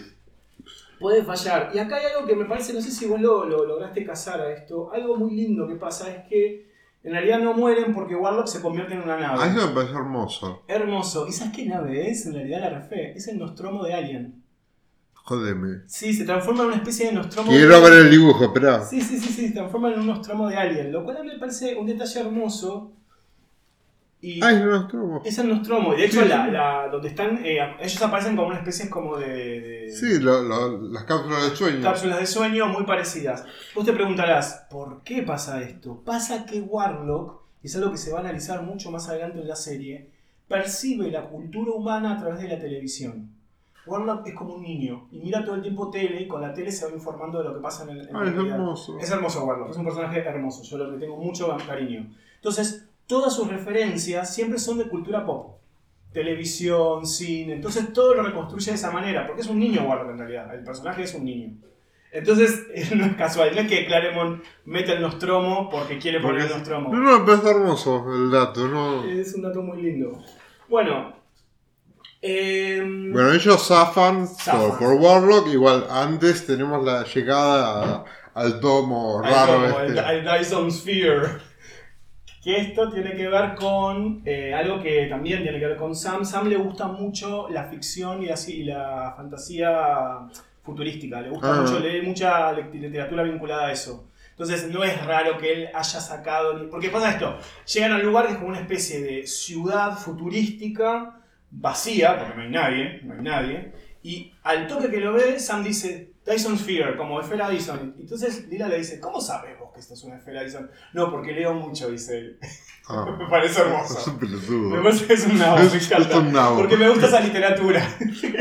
Puede fallar. Y acá hay algo que me parece, no sé si vos lo, lo lograste cazar a esto. Algo muy lindo que pasa es que en realidad no mueren porque Warlock se convierte en una nave. Eso me hermoso. Hermoso. ¿Y sabes qué nave es? En realidad la refé. Es el Nostromo de Alien. Jódeme. Sí, se transforma en una especie de Nostromo Quiero ver el dibujo, espera. Sí, sí, sí, sí, se transforma en un Nostromo de Alien. Lo cual a mí me parece un detalle hermoso. Y Ay, no, estuvo. es el Nostromo. Y de hecho, Sí, la, sí. la- donde están, eh, ellos aparecen como una especie como de... de- Sí, lo- lo- las cápsulas de sueño. cápsulas de sueño muy parecidas. Vos te preguntarás, ¿por qué pasa esto? Pasa que Warlock, y es algo que se va a analizar mucho más adelante en la serie, percibe la cultura humana a través de la televisión. Warlock es como un niño y mira todo el tiempo tele y con la tele se va informando de lo que pasa en el en Ay, es realidad. hermoso. Es hermoso Warlock, es un personaje hermoso, yo lo que tengo mucho cariño. Entonces, todas sus referencias siempre son de cultura pop. Televisión, cine, entonces todo lo reconstruye de esa manera, porque es un niño Warlock en realidad, el personaje es un niño. Entonces, no es casual, no es que Claremont mete el Nostromo porque quiere poner el Nostromo. No, no, está hermoso el dato. No. Es un dato muy lindo. Bueno, em, Bueno, ellos zafan, Zafan. Por, por Warlock. Igual antes tenemos la llegada a- al tomo Al raro como este. el, el Dyson Sphere. Que esto tiene que ver con eh, algo que también tiene que ver con Sam. Sam le gusta mucho la ficción y la, y la fantasía futurística. Le gusta Ah. mucho, lee mucha literatura vinculada a eso. Entonces no es raro que él haya sacado... Porque pasa esto, llegan al lugar que es como una especie de ciudad futurística vacía, porque no hay nadie, no hay nadie. Y al toque que lo ve, Sam dice, Dyson Sphere, como esfera Dyson. Entonces Lila le dice, ¿cómo sabes vos que esto es una esfera Dyson? No, porque leo mucho, dice él. Ah, Me parece es hermoso. un pelotudo. Me parece que es un nabo, Es- me es encanta. un nabo. Porque me gusta esa literatura.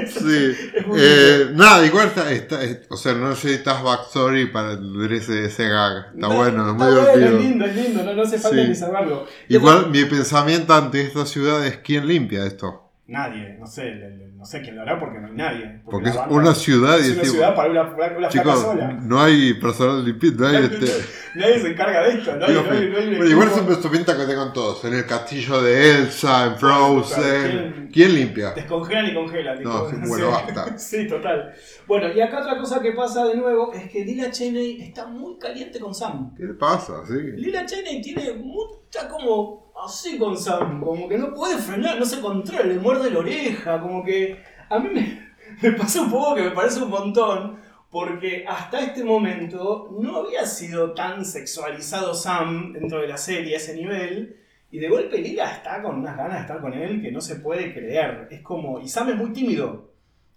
Sí. Es Eh, nada, igual está, está- es- O sea, no necesitas backstory para entender ese, ese gag. Está No, bueno, es está muy divertido. Es lindo, es lindo, no, no hace falta Sí. ni saberlo. Igual mi pensamiento ante esta ciudad es quién limpia esto. Nadie, no sé, le- le- no sé quién lo hará porque no hay nadie. Porque es banda- una ciudad y es es una tipo, ciudad para una, una, chicos, sola. no hay personal no hay este. Nadie se encarga de esto, no hay, Digo, no hay- no hay un pero igual siempre se pinta que tengan todos. En el castillo de Elsa, en Frozen. ¿Quién- ¿Quién limpia? Descongelan y congelan. No, sí, bueno, basta. Sí, total. Bueno, y acá otra cosa que pasa de nuevo es que Lila Cheney está muy caliente con Sam. ¿Qué le pasa? Sí. Lila Cheney tiene mucha como así con Sam, como que no puede frenar, no se controla, le muerde la oreja, como que a mí me, me pasa un poco que me parece un montón, porque hasta este momento no había sido tan sexualizado Sam dentro de la serie a ese nivel. Y de golpe Lila está con unas ganas de estar con él que no se puede creer. Es como. Y Sam es muy tímido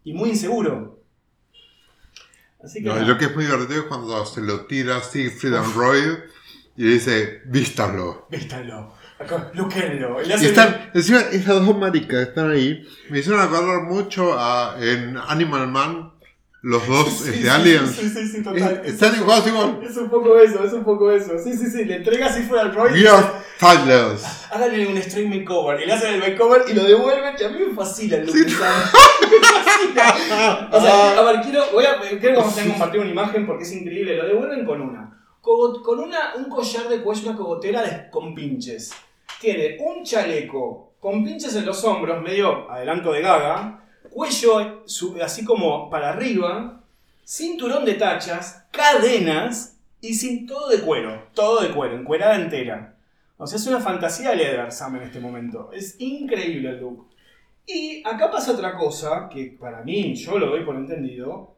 y muy inseguro. Así que. No, lo que es muy divertido es cuando se lo tira Siegfried and Roy Y dice, vístanlo. Vístanlo. Luquenlo. Y están, encima, esas dos maricas que están ahí me hicieron acordar mucho a, en Animal Man, los dos Sí, este, sí, aliens. Sí, sí, sí, total. Es- están igual, igual. Es un poco eso, es un poco eso. Sí, sí, sí. Le entrega así fuera al Roy. We are Tyler's. Háganle un stream makeover. Y le hacen el makeover y lo devuelven. Y a mí me fascina el look Sí. me fascina. O sea, a ver, quiero, voy a, quiero compartir una imagen porque es increíble. Lo devuelven con una. Cogo- Con una, un collar de cuello, una cogotera de- con pinches. Tiene un chaleco con pinches en los hombros, medio adelanto de gaga. Cuello así como para arriba. Cinturón de tachas, cadenas y sin todo de cuero. Todo de cuero, encuerada entera. O sea, es una fantasía leather Sam en este momento. Es increíble el look. Y acá pasa otra cosa que para mí, yo lo doy por entendido,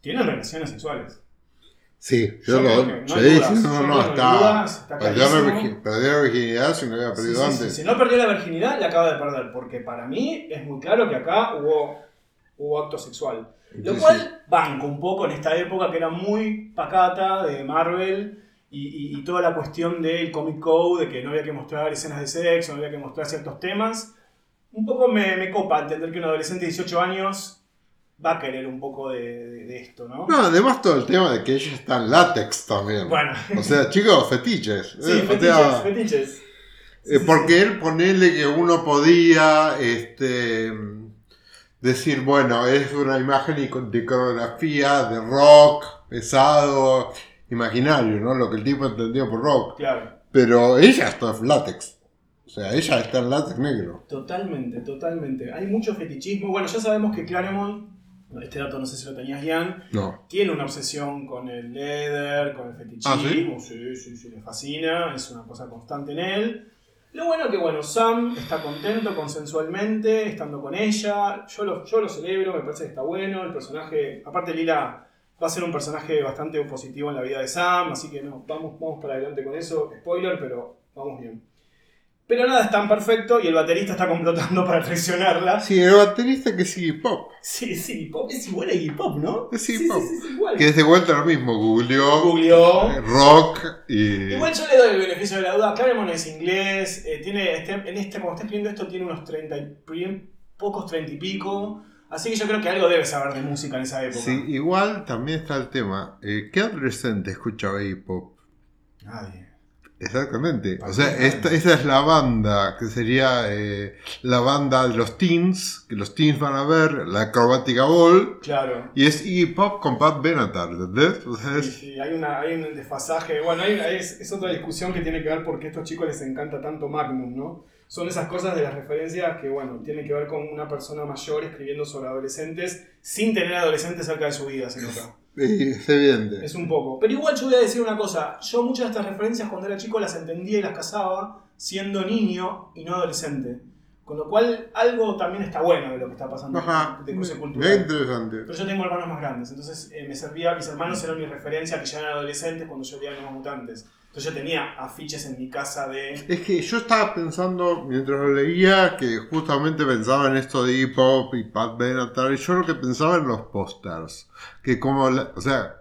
tienen relaciones sexuales. Sí, Yo lo. no sí, dudas, sí, no, no, está. perdió, la clarísimo. virgi- perdió la virginidad si no había perdido sí, antes. Si no perdió la virginidad, la acaba de perder. Porque para mí es muy claro que acá hubo, hubo acto sexual. Lo cual banco un poco en esta época que era muy pacata de Marvel y, y- y toda la cuestión del Comic Code, de que no había que mostrar escenas de sexo, no había que mostrar ciertos temas. Un poco me, me copa entender que un adolescente de 18 años va a querer un poco de, de- de esto, ¿no? No, además todo el tema de que ella está en látex también. Bueno, O sea, chicos, fetiches. sí, Eh, o fetiches, sea, fetiches. eh, sí, porque él ponele que uno podía este, decir, bueno, es una imagen de coreografía, de rock, pesado, imaginario, ¿no? Lo que el tipo entendió por rock. Claro. Pero ella está en látex. O sea, ella está en látex negro. Totalmente, totalmente. Hay mucho fetichismo. Bueno, ya sabemos que Claremont, este dato no sé si lo tenías, Ian, No. tiene una obsesión con el leather, con el fetichismo. sí? sí, sí, le fascina, es una cosa constante en él. Lo bueno que, bueno, Sam está contento consensualmente, estando con ella. Yo lo, yo lo celebro, me parece que está bueno. El personaje, aparte Lila va a ser un personaje bastante positivo en la vida de Sam, así que no, vamos, vamos para adelante con eso. Spoiler, pero vamos bien. Pero nada es tan perfecto y el baterista está complotando para traicionarla. Sí, el baterista que sigue pop. Sí, sí, Pop es igual a Iggy Pop, ¿no? Es Iggy sí, Pop. Sí, igual. Que es de vuelta lo mismo. Googleó Googleó. eh, rock y. Igual yo le doy el beneficio de la duda. Claremont es inglés, eh, tiene, este- en este, cuando está escribiendo esto tiene unos 30 y, pocos 30 y pico. Así que yo creo que algo debe saber de música en esa época. Sí, igual también está el tema. eh, ¿Qué adolescente escuchaba hip hop? Nadie. Exactamente. O sea, esta, esa es la banda, que sería eh, la banda de los teens, que los teens van a ver, la Acrobatica Ball, Claro. y es hip hop con Pat Benatar, ¿entendés? O sea, Sí, es- sí, hay, una, hay un desfasaje. Bueno, hay- es, es otra discusión que tiene que ver porque a estos chicos les encanta tanto Magnum, ¿no? Son esas cosas de las referencias que, bueno, tienen que ver con una persona mayor escribiendo sobre adolescentes sin tener adolescentes cerca de su vida, se nota. Es evidente. Es un poco. Pero igual yo voy a decir una cosa. Yo muchas de estas referencias cuando era chico las entendía y las cazaba siendo niño y no adolescente. Con lo cual algo también está bueno de lo que está pasando Ajá, de cruce cultural. interesante. Pero yo tengo hermanos más grandes, entonces eh, me servía, mis hermanos eran mi referencia que ya eran adolescentes cuando yo leía Nuevos Mutantes. Entonces yo tenía afiches en mi casa de... Es que yo estaba pensando, mientras lo leía, que justamente pensaba en esto de hip hop y Pat Benatar, y yo lo que pensaba en los pósters. Que como, la- o sea,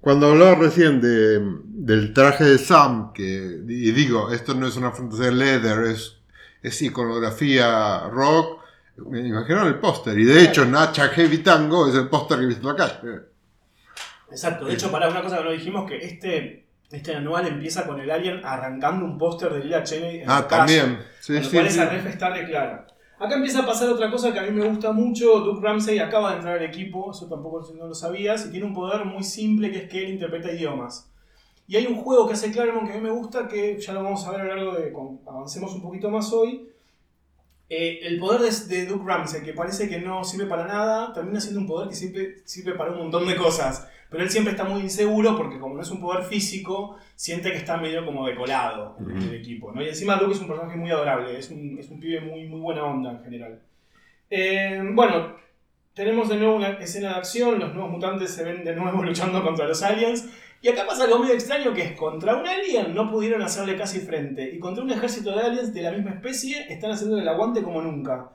cuando hablaba recién de, del traje de Sam, que, y digo, esto no es una fantasía leather, es, es iconografía rock, me imaginaron el póster. Y de hecho, Nacha Heavy Tango es el póster que he visto en la calle. Exacto, de hecho, para una cosa que no dijimos, que este, este anual empieza con el alien arrancando un póster de Lila Cheney en Ah, también. Sí, Con lo sí, cual sí. esa ref está. Acá empieza a pasar otra cosa que a mí me gusta mucho. Duke Ramsey acaba de entrar al equipo, eso tampoco no lo sabías, y tiene un poder muy simple que es que él interpreta idiomas. Y hay un juego que hace Claremont que a mí me gusta, que ya lo vamos a ver a lo largo de cuando avancemos un poquito más hoy. Eh, el poder de, de Duke Ramsey, que parece que no sirve para nada, termina siendo un poder que siempre sirve para un montón de cosas. Pero él siempre está muy inseguro porque como no es un poder físico, siente que está medio como decolado en el equipo. ¿no? Y encima Luke es un personaje muy adorable, es un, es un pibe muy, muy buena onda en general. Eh, bueno, tenemos de nuevo una escena de acción, los nuevos mutantes se ven de nuevo luchando contra los aliens. Y acá pasa algo medio extraño que es contra un alien no pudieron hacerle casi frente. Y contra un ejército de aliens de la misma especie están haciendo el aguante como nunca.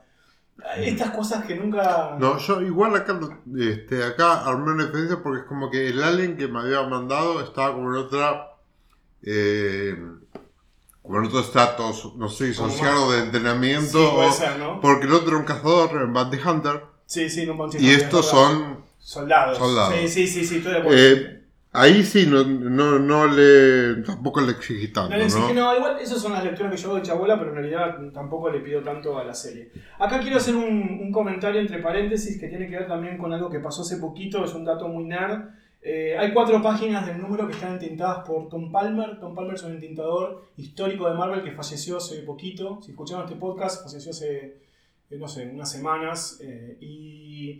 Estas cosas que nunca... No, yo igual acá, este, acá armé una diferencia porque es como que el alien que me había mandado estaba como en otra eh, con otros status, no sé, Como social o de entrenamiento, Sí, puede o- ser, ¿no? porque el otro era un cazador, en Bounty Hunter, Sí, sí, no Bounty y estos son soldados. soldados. Sí, sí, sí, sí, estoy de acuerdo. Eh, ahí sí, no, no, no le. tampoco le exigí tanto, No le exige, ¿no? no, igual esas son las lecturas que yo hago de Chabola, pero en realidad tampoco le pido tanto a la serie. Acá quiero hacer un, un comentario entre paréntesis que tiene que ver también con algo que pasó hace poquito, es un dato muy nerd. Eh, hay cuatro páginas del número que están entintadas por Tom Palmer. Tom Palmer es un entintador histórico de Marvel que falleció hace poquito. Si escucharon este podcast, falleció hace, no sé, unas semanas. eh, y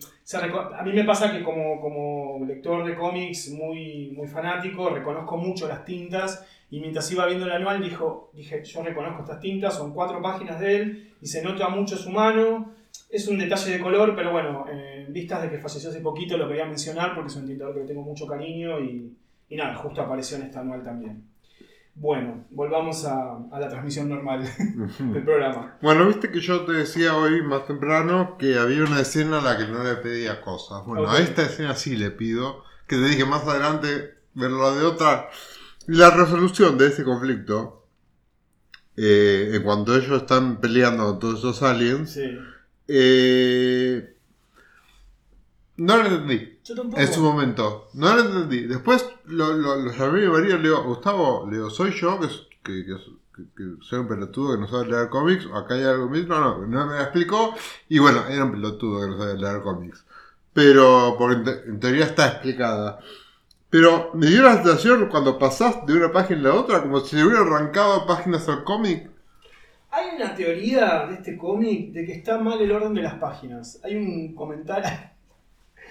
a mí me pasa que como, como lector de cómics muy, muy fanático, reconozco mucho las tintas y mientras iba viendo el anual dijo, dije, yo reconozco estas tintas, son cuatro páginas de él y se nota mucho su mano. Es un detalle de color, pero bueno, eh, en vistas de que falleció hace poquito lo quería mencionar porque es un tintador que tengo mucho cariño y, y nada, justo apareció en este anual también. Bueno, volvamos a, a la transmisión normal del programa. Bueno, viste que yo te decía hoy más temprano que había una escena a la que no le pedía cosas. Bueno, a esta escena sí le pido, que te dije más adelante verlo de otra. La resolución de este conflicto, eh, en cuanto ellos están peleando con todos esos aliens, Sí. eh, no lo entendí. Yo tampoco. En su momento. No lo entendí. Después lo, lo, lo llamé a María le digo, Gustavo, le digo, ¿soy yo que, soy un pelotudo que no sabe leer cómics? ¿O acá hay algo mismo? No, no, no me lo explicó. Y bueno, era un pelotudo que no sabe leer cómics. Pero, porque en teoría está explicada. Pero me dio la sensación cuando pasás de una página a la otra, como si le hubiera arrancado páginas al cómic. Hay una teoría de este cómic de que está mal el orden de las páginas. Hay un comentario.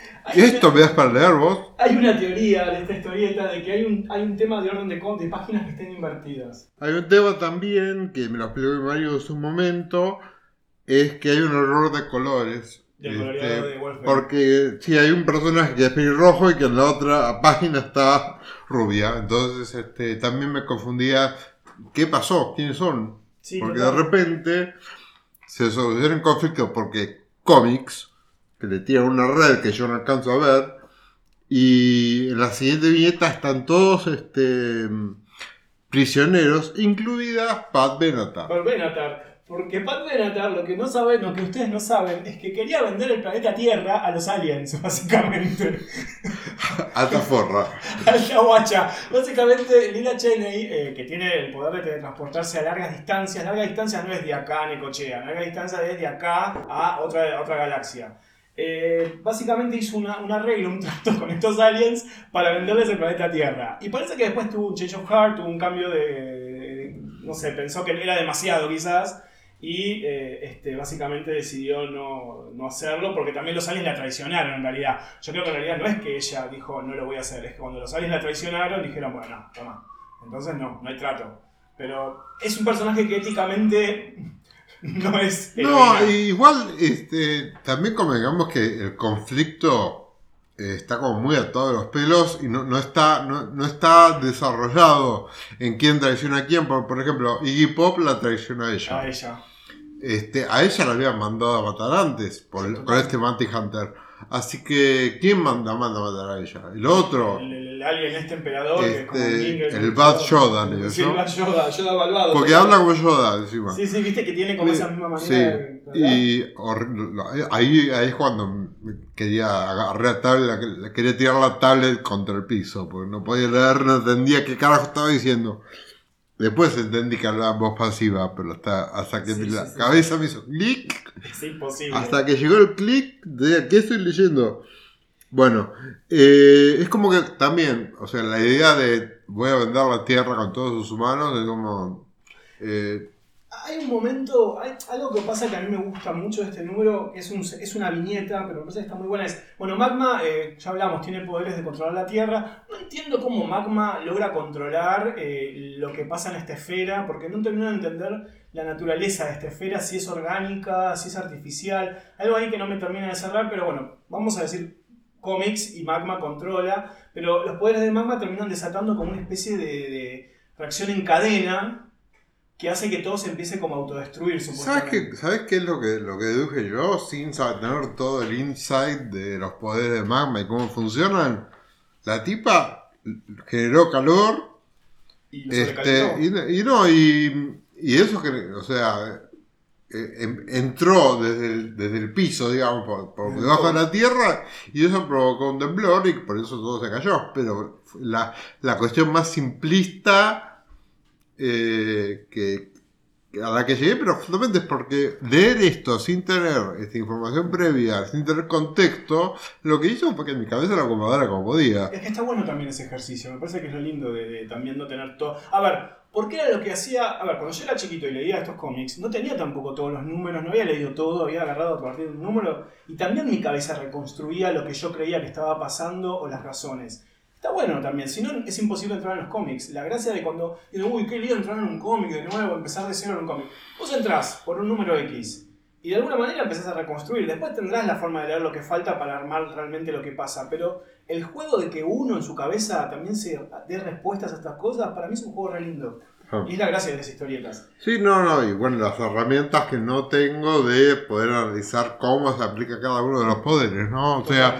¿Esto me das para leer vos? hay una teoría de esta historieta de que hay un, hay un tema de orden de, de páginas que estén invertidas. Hay un tema también, que me lo explicó mi marido en su momento, es que hay un error de colores. Del Este, de porque sí, hay un personaje que es pelirrojo y que en la otra página está rubia. Entonces este, también me confundía qué pasó, quiénes son. Sí, porque total. de repente se soluciona un conflicto porque cómics, que le tiran una red que yo no alcanzo a ver, y en la siguiente viñeta están todos este, prisioneros, incluida Pat Benatar. Por Benatar. Porque Pat Benatar lo que no saben, lo que ustedes no saben, es que quería vender el planeta Tierra a los aliens, básicamente. Alta forra. Alta guacha. Básicamente, Lila Cheney, eh, que tiene el poder de teletransportarse a largas distancias, larga distancia no es de acá a Necochea, larga distancia es de acá a otra, a otra galaxia. Eh, básicamente hizo una, un arreglo, un trato con estos aliens para venderles el planeta Tierra. Y parece que después tuvo un change of heart, tuvo un cambio de. no sé, pensó que era demasiado quizás. Y eh, este, básicamente decidió no, no hacerlo porque también los aliens la traicionaron en realidad. Yo creo que en realidad no es que ella dijo no lo voy a hacer, es que cuando los aliens la traicionaron dijeron bueno, no, toma. Entonces no, no hay trato. Pero es un personaje que éticamente no es... No, igual este, también convengamos que el conflicto eh, está como muy atado de los pelos y no, no está, no, no está desarrollado en quién traiciona a quién. Por, por ejemplo, Iggy Pop la traiciona a ella. A ella. Este, a ella la habían mandado a matar antes por, Sí, con este Manty Hunter. Así que, ¿quién manda, manda a matar a ella? El otro. El, el alien este emperador que es como Este, un el Bad. Yoda, le digo Sí, el Bad Yoda, Yoda malvado. Porque habla como Yoda encima. Sí, sí, viste que tiene como esa misma manera. Sí, y lo- ahí, ahí es cuando quería agarrar la tablet, quería tirar la tablet contra el piso, porque no podía leer, no entendía qué carajo estaba diciendo. Después entendí que hablaba en voz pasiva, pero hasta, hasta que Sí, la sí, sí. cabeza me hizo clic, Es imposible. hasta que llegó el clic de qué estoy leyendo. Bueno, eh, es como que también, o sea, la idea de voy a vender la tierra con todos sus humanos es como... eh, Hay un momento, algo que pasa que a mí me gusta mucho de este número, es, un, es una viñeta, pero me parece que está muy buena. Es, bueno, Magma, eh, ya hablamos, tiene poderes de controlar la Tierra. No entiendo cómo Magma logra controlar eh, lo que pasa en esta esfera, porque no termino de entender la naturaleza de esta esfera, si es orgánica, si es artificial. Algo ahí que no me termina de cerrar, pero bueno, vamos a decir cómics y Magma controla, pero los poderes de Magma terminan desatando como una especie de reacción en cadena que hace que todo se empiece como a autodestruir, ¿Sabes supuestamente. qué, ¿Sabes qué es lo que, lo que deduje yo sin saber tener todo el insight de los poderes de magma y cómo funcionan? La tipa generó calor Y lo Este, y, y no, y, y eso que, o sea, eh, em- entró desde el, desde el piso, digamos, por, por debajo de la tierra, y eso provocó un temblor y por eso todo se cayó. Pero la, la cuestión más simplista eh, que, a la que llegué, pero justamente es porque leer esto sin tener esta información previa, sin tener contexto, lo que hizo fue que mi cabeza lo acomodara como podía. Es que está bueno también ese ejercicio, me parece que es lo lindo de, de también no tener todo. A ver, ¿por qué era lo que hacía? A ver, cuando yo era chiquito y leía estos cómics, no tenía tampoco todos los números, no había leído todo, había agarrado a partir de un número y también mi cabeza reconstruía lo que yo creía que estaba pasando o las razones. Está bueno también, si no es imposible entrar en los cómics. La gracia de cuando digo, uy, qué lío entrar en un cómic de nuevo, empezar de cero en un cómic. Vos entrás por un número X y de alguna manera empezás a reconstruir. Después tendrás la forma de leer lo que falta para armar realmente lo que pasa. Pero el juego de que uno en su cabeza también se dé respuestas a estas cosas, para mí es un juego re lindo. Ah. Y es la gracia de las historietas. Sí, no, no, y bueno, las herramientas que no tengo de poder analizar cómo se aplica cada uno de los poderes, ¿no? O sea,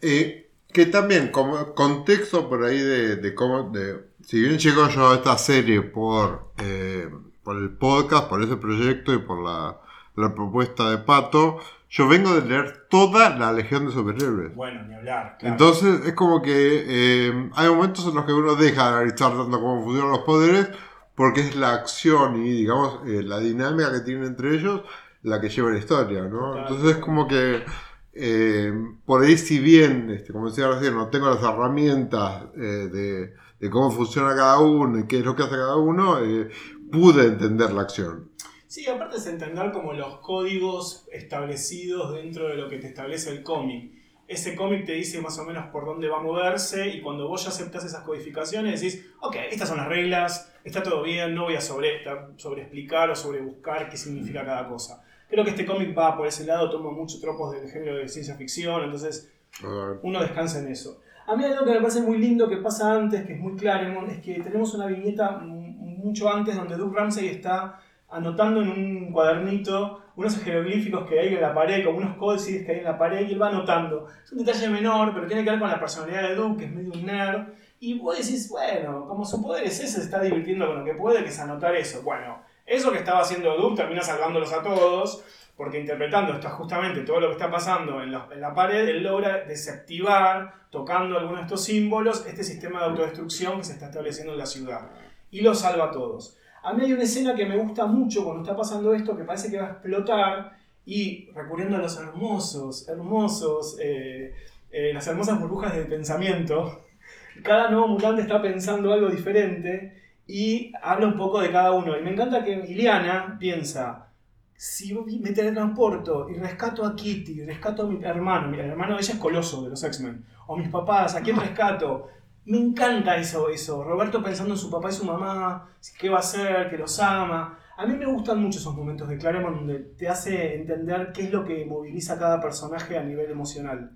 eh, que también como contexto por ahí de, de cómo, de, si bien llego yo a esta serie por, eh, por el podcast, por ese proyecto y por la, la propuesta de Pato, yo vengo de leer toda la Legión de Superhéroes. Bueno, ni hablar. claro. Entonces es como que eh, hay momentos en los que uno deja de analizar tanto cómo funcionan los poderes porque es la acción y digamos eh, la dinámica que tienen entre ellos la que lleva la historia, ¿no? Entonces es como que eh, por ahí si bien, este, como decía recién, no tengo las herramientas eh, de, cómo funciona cada uno y qué es lo que hace cada uno, eh, pude entender la acción. Sí, aparte es entender como los códigos establecidos dentro de lo que te establece el cómic. Ese cómic te dice más o menos por dónde va a moverse y cuando vos ya aceptás esas codificaciones decís, ok, estas son las reglas, está todo bien, no voy a sobre, sobre explicar o sobre buscar qué significa cada cosa. Creo que este cómic va por ese lado, toma muchos tropos del género de ciencia ficción, entonces uno descansa en eso. A mí algo que me parece muy lindo que pasa antes, que es muy claro, es que tenemos una viñeta mucho antes donde Doug Ramsey está anotando en un cuadernito unos jeroglíficos que hay en la pared, como unos códices que hay en la pared, y él va anotando. Es un detalle menor, pero tiene que ver con la personalidad de Doug, que es medio un nerd. Y vos decís, bueno, como su poder es ese, se está divirtiendo con lo que puede, que es anotar eso. Bueno, eso que estaba haciendo Doug termina salvándolos a todos, porque interpretando esto, justamente todo lo que está pasando en la, pared, él logra desactivar, tocando algunos de estos símbolos, este sistema de autodestrucción que se está estableciendo en la ciudad. Y los salva a todos. A mí hay una escena que me gusta mucho cuando está pasando esto, que parece que va a explotar, y recurriendo a los hermosos, hermosos, eh, eh, las hermosas burbujas de pensamiento, cada nuevo mutante está pensando algo diferente y habla un poco de cada uno. Y me encanta que Iliana piensa, si me teletransporto y rescato a Kitty, rescato a mi hermano, mi- el hermano ella es Coloso de los X-Men, o mis papás, ¿a quién rescato? Me encanta eso, eso. Roberto pensando en su papá y su mamá, qué va a hacer, que los ama. A mí me gustan mucho esos momentos de Claremont donde te hace entender qué es lo que moviliza a cada personaje a nivel emocional.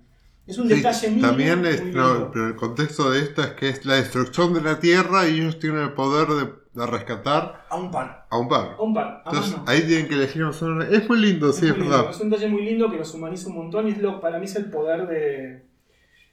Es un Sí, detalle mínimo. también es- no, pero el contexto de esto es que es la destrucción de la Tierra y ellos tienen el poder de, de rescatar A un par, a un par. a un a Entonces no. ahí tienen que elegir una Es muy lindo, sí, Es es muy lindo, verdad. es un detalle muy lindo que los humaniza un montón y es lo, para mí es el poder de,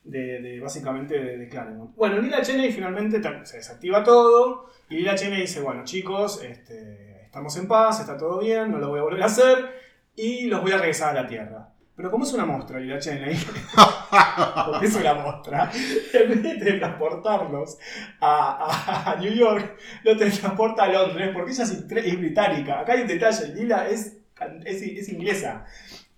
de, de, básicamente de, Claremont. Bueno, Lila Cheney finalmente se desactiva todo y Lila Cheney dice, bueno chicos, este, estamos en paz, está todo bien, no lo voy a volver a hacer y los voy a regresar a la Tierra. Pero como es una mostra, Lila Cheney, porque es una mostra, en vez de transportarlos a, a- a New York, lo transporta a Londres, porque ella es, es británica. Acá hay un detalle, Lila es, es, es inglesa.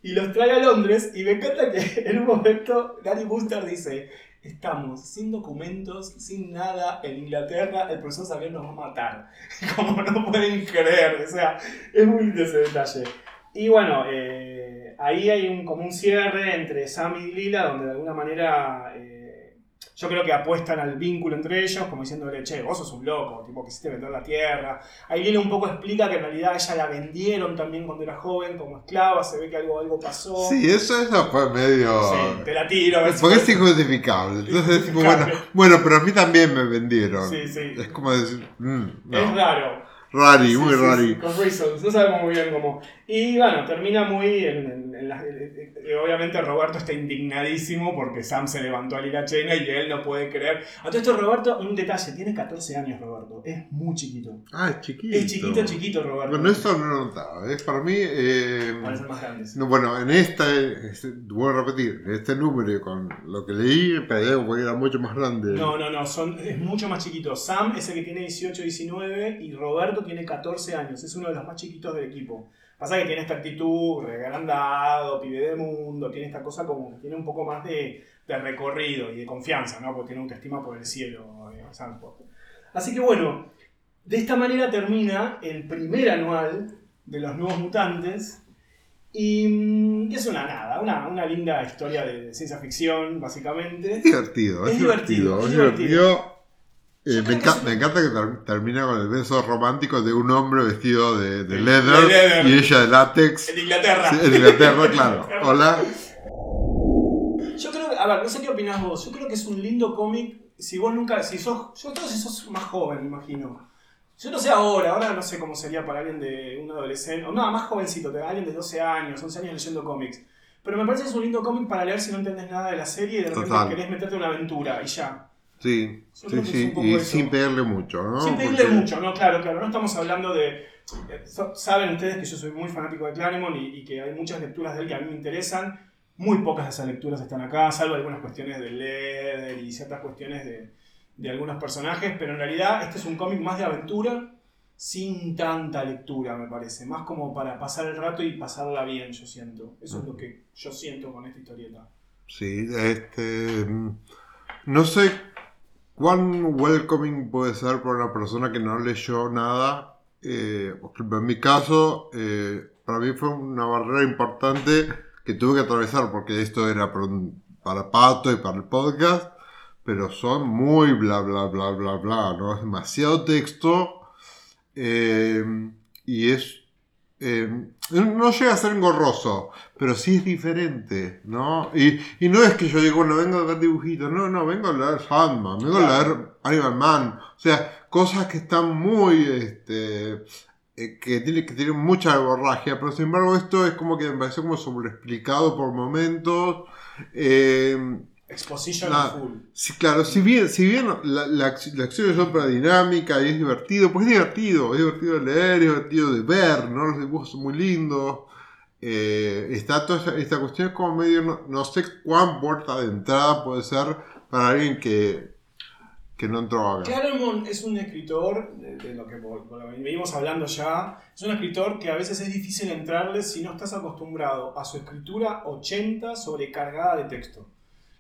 Y los trae a Londres y me encanta que en un momento Gary Booster dice, estamos sin documentos, sin nada en Inglaterra, el profesor Xavier nos va a matar. Como no pueden creer, o sea, es muy lindo ese detalle. Y bueno, eh, ahí hay un, como un cierre entre Sam y Lila, donde de alguna manera eh, yo creo que apuestan al vínculo entre ellos, como diciéndole, che, vos sos un loco, tipo, quisiste vender la tierra. Ahí Lila un poco explica que en realidad ella la vendieron también cuando era joven como esclava, se ve que algo, algo pasó. Sí, eso, eso fue medio. Sí, te la tiro. a ver si Porque es injustificable. Entonces, es como, Injustificable. bueno, bueno, pero a mí también me vendieron. Sí, sí. Es como decir, mm, no. Es raro. Rari, muy sí, rari. sí, con reasons, no sabemos muy bien cómo. Y bueno, termina muy en, en- en la- eh, eh, obviamente Roberto está indignadísimo porque Sam se levantó a China y él no puede creer. A todo esto Roberto, un detalle, tiene 14 años Roberto, es muy chiquito. Ah, es chiquito. Es chiquito, chiquito Roberto. Bueno, eso no lo notaba. Es para mí. eh, más grandes. no, bueno, en esta, voy a repetir, en este número con lo que leí, pensé que era mucho más grande. No, no, no, son, es mucho más chiquito. Sam es el que tiene 18, 19 y Roberto tiene 14 años, es uno de los más chiquitos del equipo. Pasa que tiene esta actitud pibe de mundo, tiene esta cosa como que tiene un poco más de, de recorrido y de confianza, ¿no? Porque tiene autoestima por el cielo, eh. Así que bueno, de esta manera termina el primer anual de los nuevos mutantes. Y mm, es una nada, una, una linda historia de ciencia ficción, básicamente. Es divertido, es, Es divertido, divertido. es Es divertido. divertido. Eh, me, enca- es- me encanta que ter- termina con el beso romántico de un hombre vestido de, de leather, de leather. y ella de látex. En Inglaterra. Sí, en Inglaterra, claro. Hola. Yo creo que, a ver, no sé qué opinás vos. Yo creo que es un lindo cómic. Si vos nunca, si sos, yo creo que si sos más joven, me imagino. Yo no sé ahora, ahora no sé cómo sería para alguien de un adolescente, o nada, más jovencito, alguien de 12 años, 11 años leyendo cómics. Pero me parece que es un lindo cómic para leer si no entendés nada de la serie y de repente Total. querés meterte en una aventura y ya. Sí, sí, Y eso. sin pedirle mucho, ¿no? Sin pedirle Porque- mucho, no, claro, claro. No estamos hablando de. eh, Saben ustedes que yo soy muy fanático de Claremont y, y que hay muchas lecturas de él que a mí me interesan. Muy pocas de esas lecturas están acá, salvo algunas cuestiones de Leder y ciertas cuestiones de, de algunos personajes, pero en realidad este es un cómic más de aventura, sin tanta lectura, me parece. Más como para pasar el rato y pasarla bien, yo siento. Eso es lo que yo siento con esta historieta. Sí, este. mm, No sé cuán welcoming puede ser para una persona que no leyó nada. Eh, en mi caso, eh, para mí fue una barrera importante que tuve que atravesar porque esto era para, un- para Pato y para el podcast, pero son muy bla bla bla bla bla, ¿no? Es demasiado texto eh, y es. eh, no llega a ser engorroso, pero sí es diferente, ¿no? Y, y no es que yo digo, bueno, vengo a ver dibujitos, no, no, vengo a leer Sandman, vengo a leer Animal Man, o sea, cosas que están muy, este, eh, que, tiene, que tienen mucha borragia, pero sin embargo esto es como que me pareció como sobreexplicado por momentos. eh, Exposition full. Sí, claro, si bien, si bien la, la, la acción es otra dinámica y es divertido, pues es divertido, es divertido de leer, es divertido de ver, ¿no? Los dibujos son muy lindos. Eh, está toda esta, esta cuestión es como medio, no, no sé cuán puerta de entrada puede ser para alguien que, que no entró acá. Claremont es un escritor, de, de lo que por- por lo que venimos hablando ya, es un escritor que a veces es difícil entrarle si no estás acostumbrado a su escritura 80 sobrecargada de texto.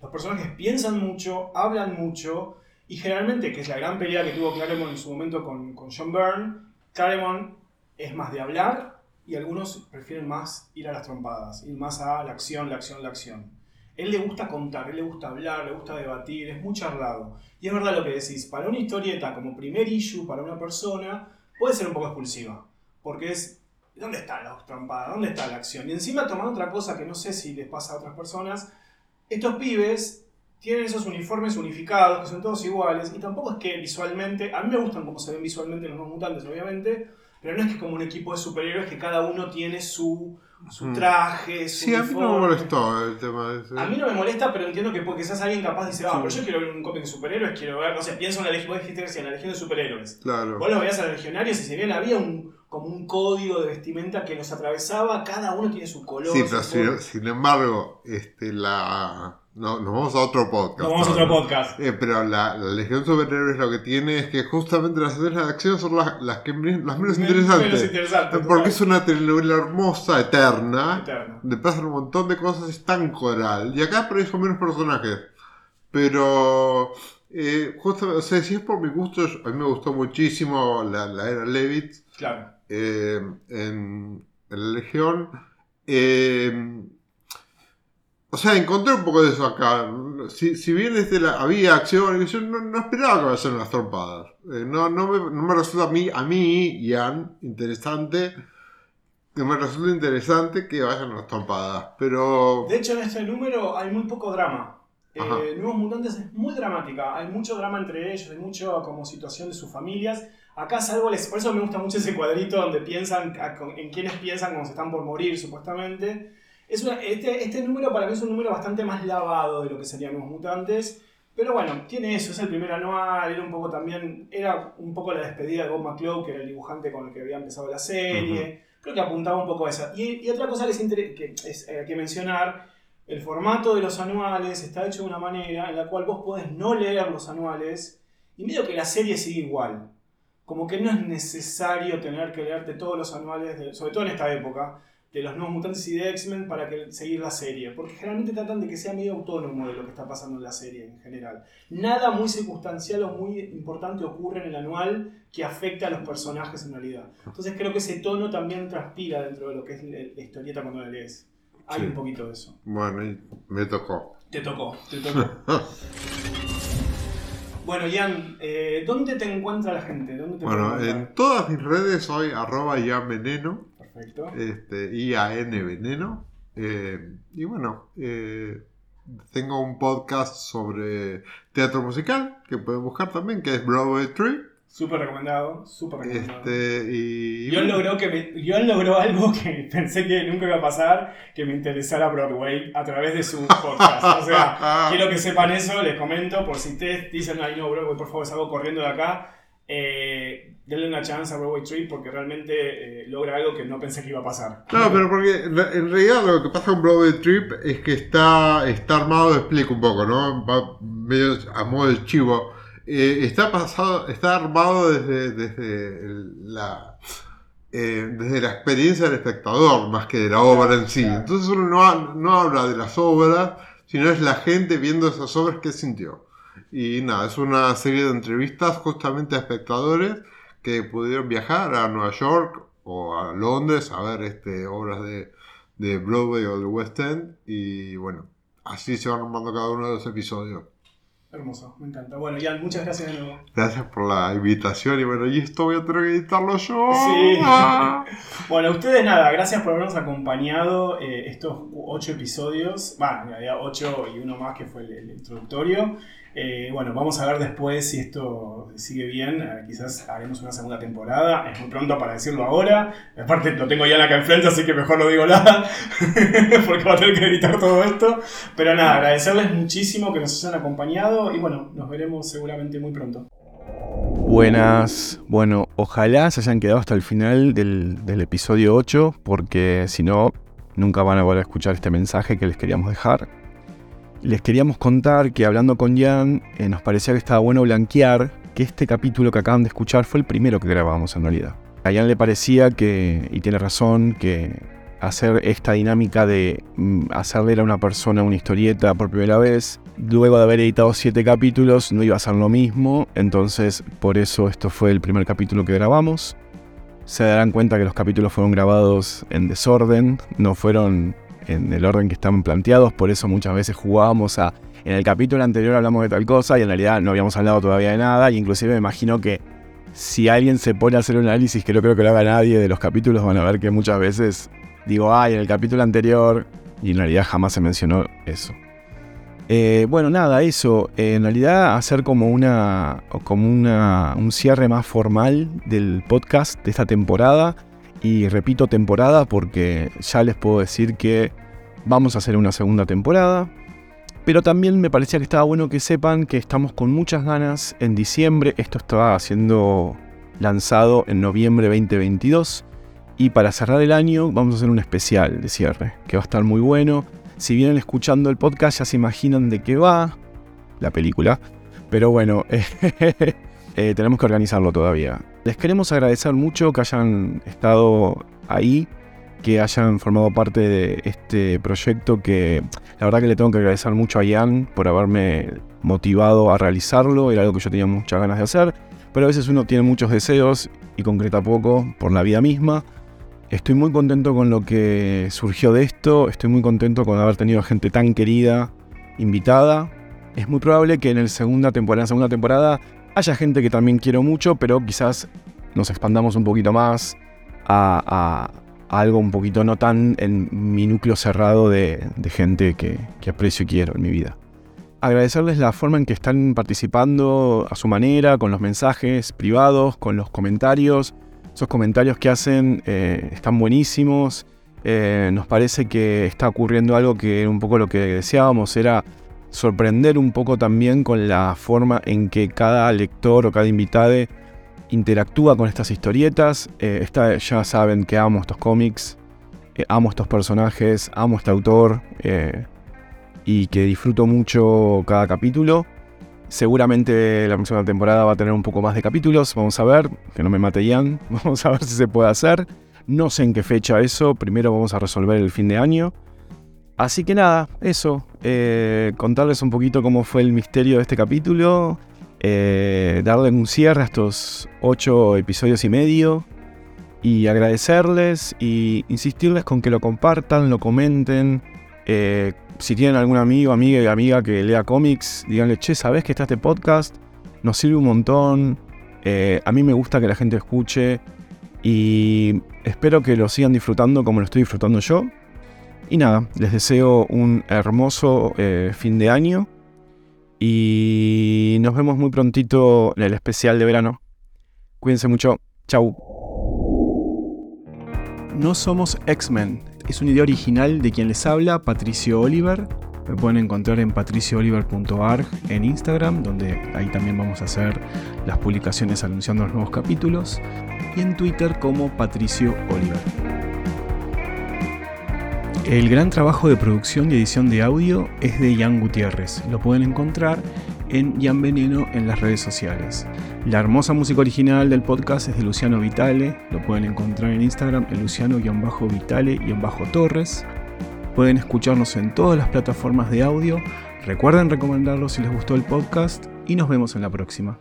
Los personajes piensan mucho, hablan mucho, y generalmente, que es la gran pelea que tuvo Claremont en su momento con, con John Byrne, Claremont es más de hablar y algunos prefieren más ir a las trompadas, ir más a la acción, la acción, la acción. Él le gusta contar, él le gusta hablar, le gusta debatir, es muy charlado. Y es verdad lo que decís, para una historieta como primer issue para una persona puede ser un poco expulsiva, porque es, ¿dónde está la trompadas? ¿Dónde está la acción? Y encima tomando otra cosa que no sé si les pasa a otras personas, estos pibes tienen esos uniformes unificados, que son todos iguales, y tampoco es que visualmente, a mí me gustan como se ven visualmente los nuevos mutantes, obviamente, pero no es que como un equipo de superhéroes que cada uno tiene su, su Mm. traje, su Sí, a mí no me molestó el tema de ese. A mí no me molesta, pero entiendo que porque seas alguien capaz dice, ah, Sí. pero yo quiero ver un cómic de superhéroes, quiero ver, no sé, pienso en la legión, recién, la legión de superhéroes. Claro. Vos los veías a los legionarios y si bien había un, como un código de vestimenta que los atravesaba, cada uno tiene su color. Sí, pero sin, sin embargo, este, la... No, nos vamos a otro podcast. Nos vamos a otro podcast. Eh, pero la, la Legión Superhéroes lo que tiene es que justamente las escenas de acción son las, las, que, las menos Menos interesantes. interesante, Porque es una telenovela hermosa, eterna, Eterno. donde pasan un montón de cosas, es tan coral. Y acá son menos personajes. Pero, eh, justamente, o sea, si es por mi gusto, a mí me gustó muchísimo la, la era Levitt Claro. Eh, en, en la Legión. Eh, o sea, encontré un poco de eso acá. Si, si bien desde la, había acción, yo no, no esperaba que vayan las trompadas. Eh, no, no, me, no me resulta a mí, a mí, Ian, interesante. Que me resulta interesante que vayan las trompadas. Pero. De hecho, en este número hay muy poco drama. Eh. Nuevos Mutantes es muy dramática. Hay mucho drama entre ellos, hay mucho como situación de sus familias. Acá salvo les, por eso me gusta mucho ese cuadrito donde piensan en quiénes piensan cuando se están por morir, supuestamente. Es este, este número para mí es un número bastante más lavado de lo que serían los mutantes. Pero bueno, tiene eso, es el primer anual, era un poco también, era un poco la despedida de Bob McClough, que era el dibujante con el que había empezado la serie. Creo que apuntaba un poco a eso. Y, otra cosa que es eh, que mencionar, el formato de los anuales está hecho de una manera en la cual vos podés no leer los anuales y medio que la serie sigue igual. Como que no es necesario tener que leerte todos los anuales, sobre todo en esta época, de los nuevos mutantes y de X-Men para que, seguir la serie, porque generalmente tratan de que sea medio autónomo de lo que está pasando en la serie en general. Nada muy circunstancial o muy importante ocurre en el anual que afecte a los personajes en realidad. Entonces creo que ese tono también transpira dentro de lo que es la, historieta cuando la lees. Hay un poquito de eso. Bueno, me tocó. Te tocó, te tocó. Bueno, Ian, eh, ¿dónde te encuentra la gente? bueno, en todas mis redes soy arroba Ian Veneno. Perfecto. Este, IAN Veneno. Eh, y bueno, eh, tengo un podcast sobre teatro musical que pueden buscar también, que es Broadway Tree. Súper recomendado, súper recomendado. Este, y, yo logró, que logró algo que pensé que nunca iba a pasar, que me interesara Broadway a través de su podcast. o sea, quiero que sepan eso, les comento, por si ustedes dicen, ay no, Broadway, por favor, salgo corriendo de acá. Eh, denle una chance a Broadway Trip porque realmente eh, logra algo que no pensé que iba a pasar. No, pero porque en realidad lo que pasa con Broadway Trip es que está, está armado, explico un poco, ¿no? Va medio a modo de chivo. Eh, está pasado, está armado desde, desde la desde la experiencia del espectador más que de la obra en sí. Entonces uno no, no habla de las obras, sino es la gente viendo esas obras que sintió. Y nada, es una serie de entrevistas justamente a espectadores que pudieron viajar a Nueva York o a Londres a ver este, obras de, de Broadway o de West End. Y bueno, así se van armando cada uno de los episodios. Hermoso, me encanta. Bueno, Jan, muchas gracias de nuevo. Gracias por la invitación y bueno, y esto voy a tener que editarlo yo. Sí. Ah. bueno, ustedes nada, gracias por habernos acompañado eh, estos ocho episodios. Bueno, había ocho y uno más que fue el introductorio. Eh, bueno, vamos a ver después si esto sigue bien. Eh, quizás haremos una segunda temporada. Es muy pronto para decirlo ahora. Aparte, lo tengo ya acá enfrente, así que mejor no digo nada. porque va a tener que editar todo esto. Pero nada, agradecerles muchísimo que nos hayan acompañado. Y bueno, nos veremos seguramente muy pronto. Buenas. Bueno, ojalá se hayan quedado hasta el final del, del episodio 8. Porque si no, nunca van a volver a escuchar este mensaje que les queríamos dejar les queríamos contar que hablando con Jan, eh, nos parecía que estaba bueno blanquear que este capítulo que acaban de escuchar fue el primero que grabamos en realidad. A Jan le parecía que, y tiene razón, que hacer esta dinámica de mm, hacerle a una persona una historieta por primera vez, luego de haber editado siete capítulos, no iba a ser lo mismo, entonces por eso esto fue el primer capítulo que grabamos. Se darán cuenta que los capítulos fueron grabados en desorden, no fueron en el orden que estaban planteados, por eso muchas veces jugábamos a, en el capítulo anterior hablamos de tal cosa y en realidad no habíamos hablado todavía de nada, y inclusive me imagino que si alguien se pone a hacer un análisis, que no creo que lo haga nadie de los capítulos, van a ver que muchas veces digo, ay, en el capítulo anterior, y en realidad jamás se mencionó eso. Eh, bueno, nada, eso. en realidad hacer como una. como una, un cierre más formal del podcast de esta temporada. Y repito temporada porque ya les puedo decir que vamos a hacer una segunda temporada. Pero también me parecía que estaba bueno que sepan que estamos con muchas ganas en diciembre. Esto estaba siendo lanzado en noviembre 2022. Y para cerrar el año vamos a hacer un especial de cierre, que va a estar muy bueno. Si vienen escuchando el podcast ya se imaginan de qué va la película. Pero bueno, eh, tenemos que organizarlo todavía. Les queremos agradecer mucho que hayan estado ahí, que hayan formado parte de este proyecto que la verdad que le tengo que agradecer mucho a Ian por haberme motivado a realizarlo, era algo que yo tenía muchas ganas de hacer, pero a veces uno tiene muchos deseos y concreta poco por la vida misma. Estoy muy contento con lo que surgió de esto, estoy muy contento con haber tenido gente tan querida invitada. Es muy probable que en, el segunda temporada, en la segunda temporada haya gente que también quiero mucho, pero quizás nos expandamos un poquito más a, algo un poquito no tan en mi núcleo cerrado de, gente que, aprecio y quiero en mi vida. Agradecerles la forma en que están participando a su manera, con los mensajes privados, con los comentarios. Esos comentarios que hacen eh, están buenísimos. Eh, nos parece que está ocurriendo algo que un poco lo que deseábamos era sorprender un poco también con la forma en que cada lector o cada invitado interactúa con estas historietas. Eh, ya saben que amo estos cómics, eh, amo estos personajes, amo este autor y que disfruto mucho cada capítulo. Seguramente la próxima temporada va a tener un poco más de capítulos. Vamos a ver, que no me mate. Vamos a ver si se puede hacer. No sé en qué fecha eso, primero vamos a resolver el fin de año. Así que nada, eso, eh, contarles un poquito cómo fue el misterio de este capítulo, eh, darle un cierre a estos ocho episodios y medio y agradecerles y insistirles con que lo compartan, lo comenten. Eh, si tienen algún amigo, amiga y amiga que lea cómics, díganle, che, ¿sabes que está este podcast? Nos sirve un montón. a mí me gusta que la gente escuche y espero que lo sigan disfrutando como lo estoy disfrutando yo. Y nada, les deseo un hermoso eh, fin de año. Y nos vemos muy prontito en el especial de verano. Cuídense mucho. Chau. No somos X-Men. Es una idea original de quien les habla, Patricio Oliver. Me pueden encontrar en patriciooliver.org en Instagram, donde ahí también vamos a hacer las publicaciones anunciando los nuevos capítulos y en Twitter como Patricio Oliver. El gran trabajo de producción y edición de audio es de Ian Gutiérrez. Lo pueden encontrar en Ian Veneno en las redes sociales. La hermosa música original del podcast es de Luciano Vitale. Lo pueden encontrar en Instagram en Luciano-Vitale-Torres. Pueden escucharnos en todas las plataformas de audio. Recuerden recomendarlo si les gustó el podcast y nos vemos en la próxima.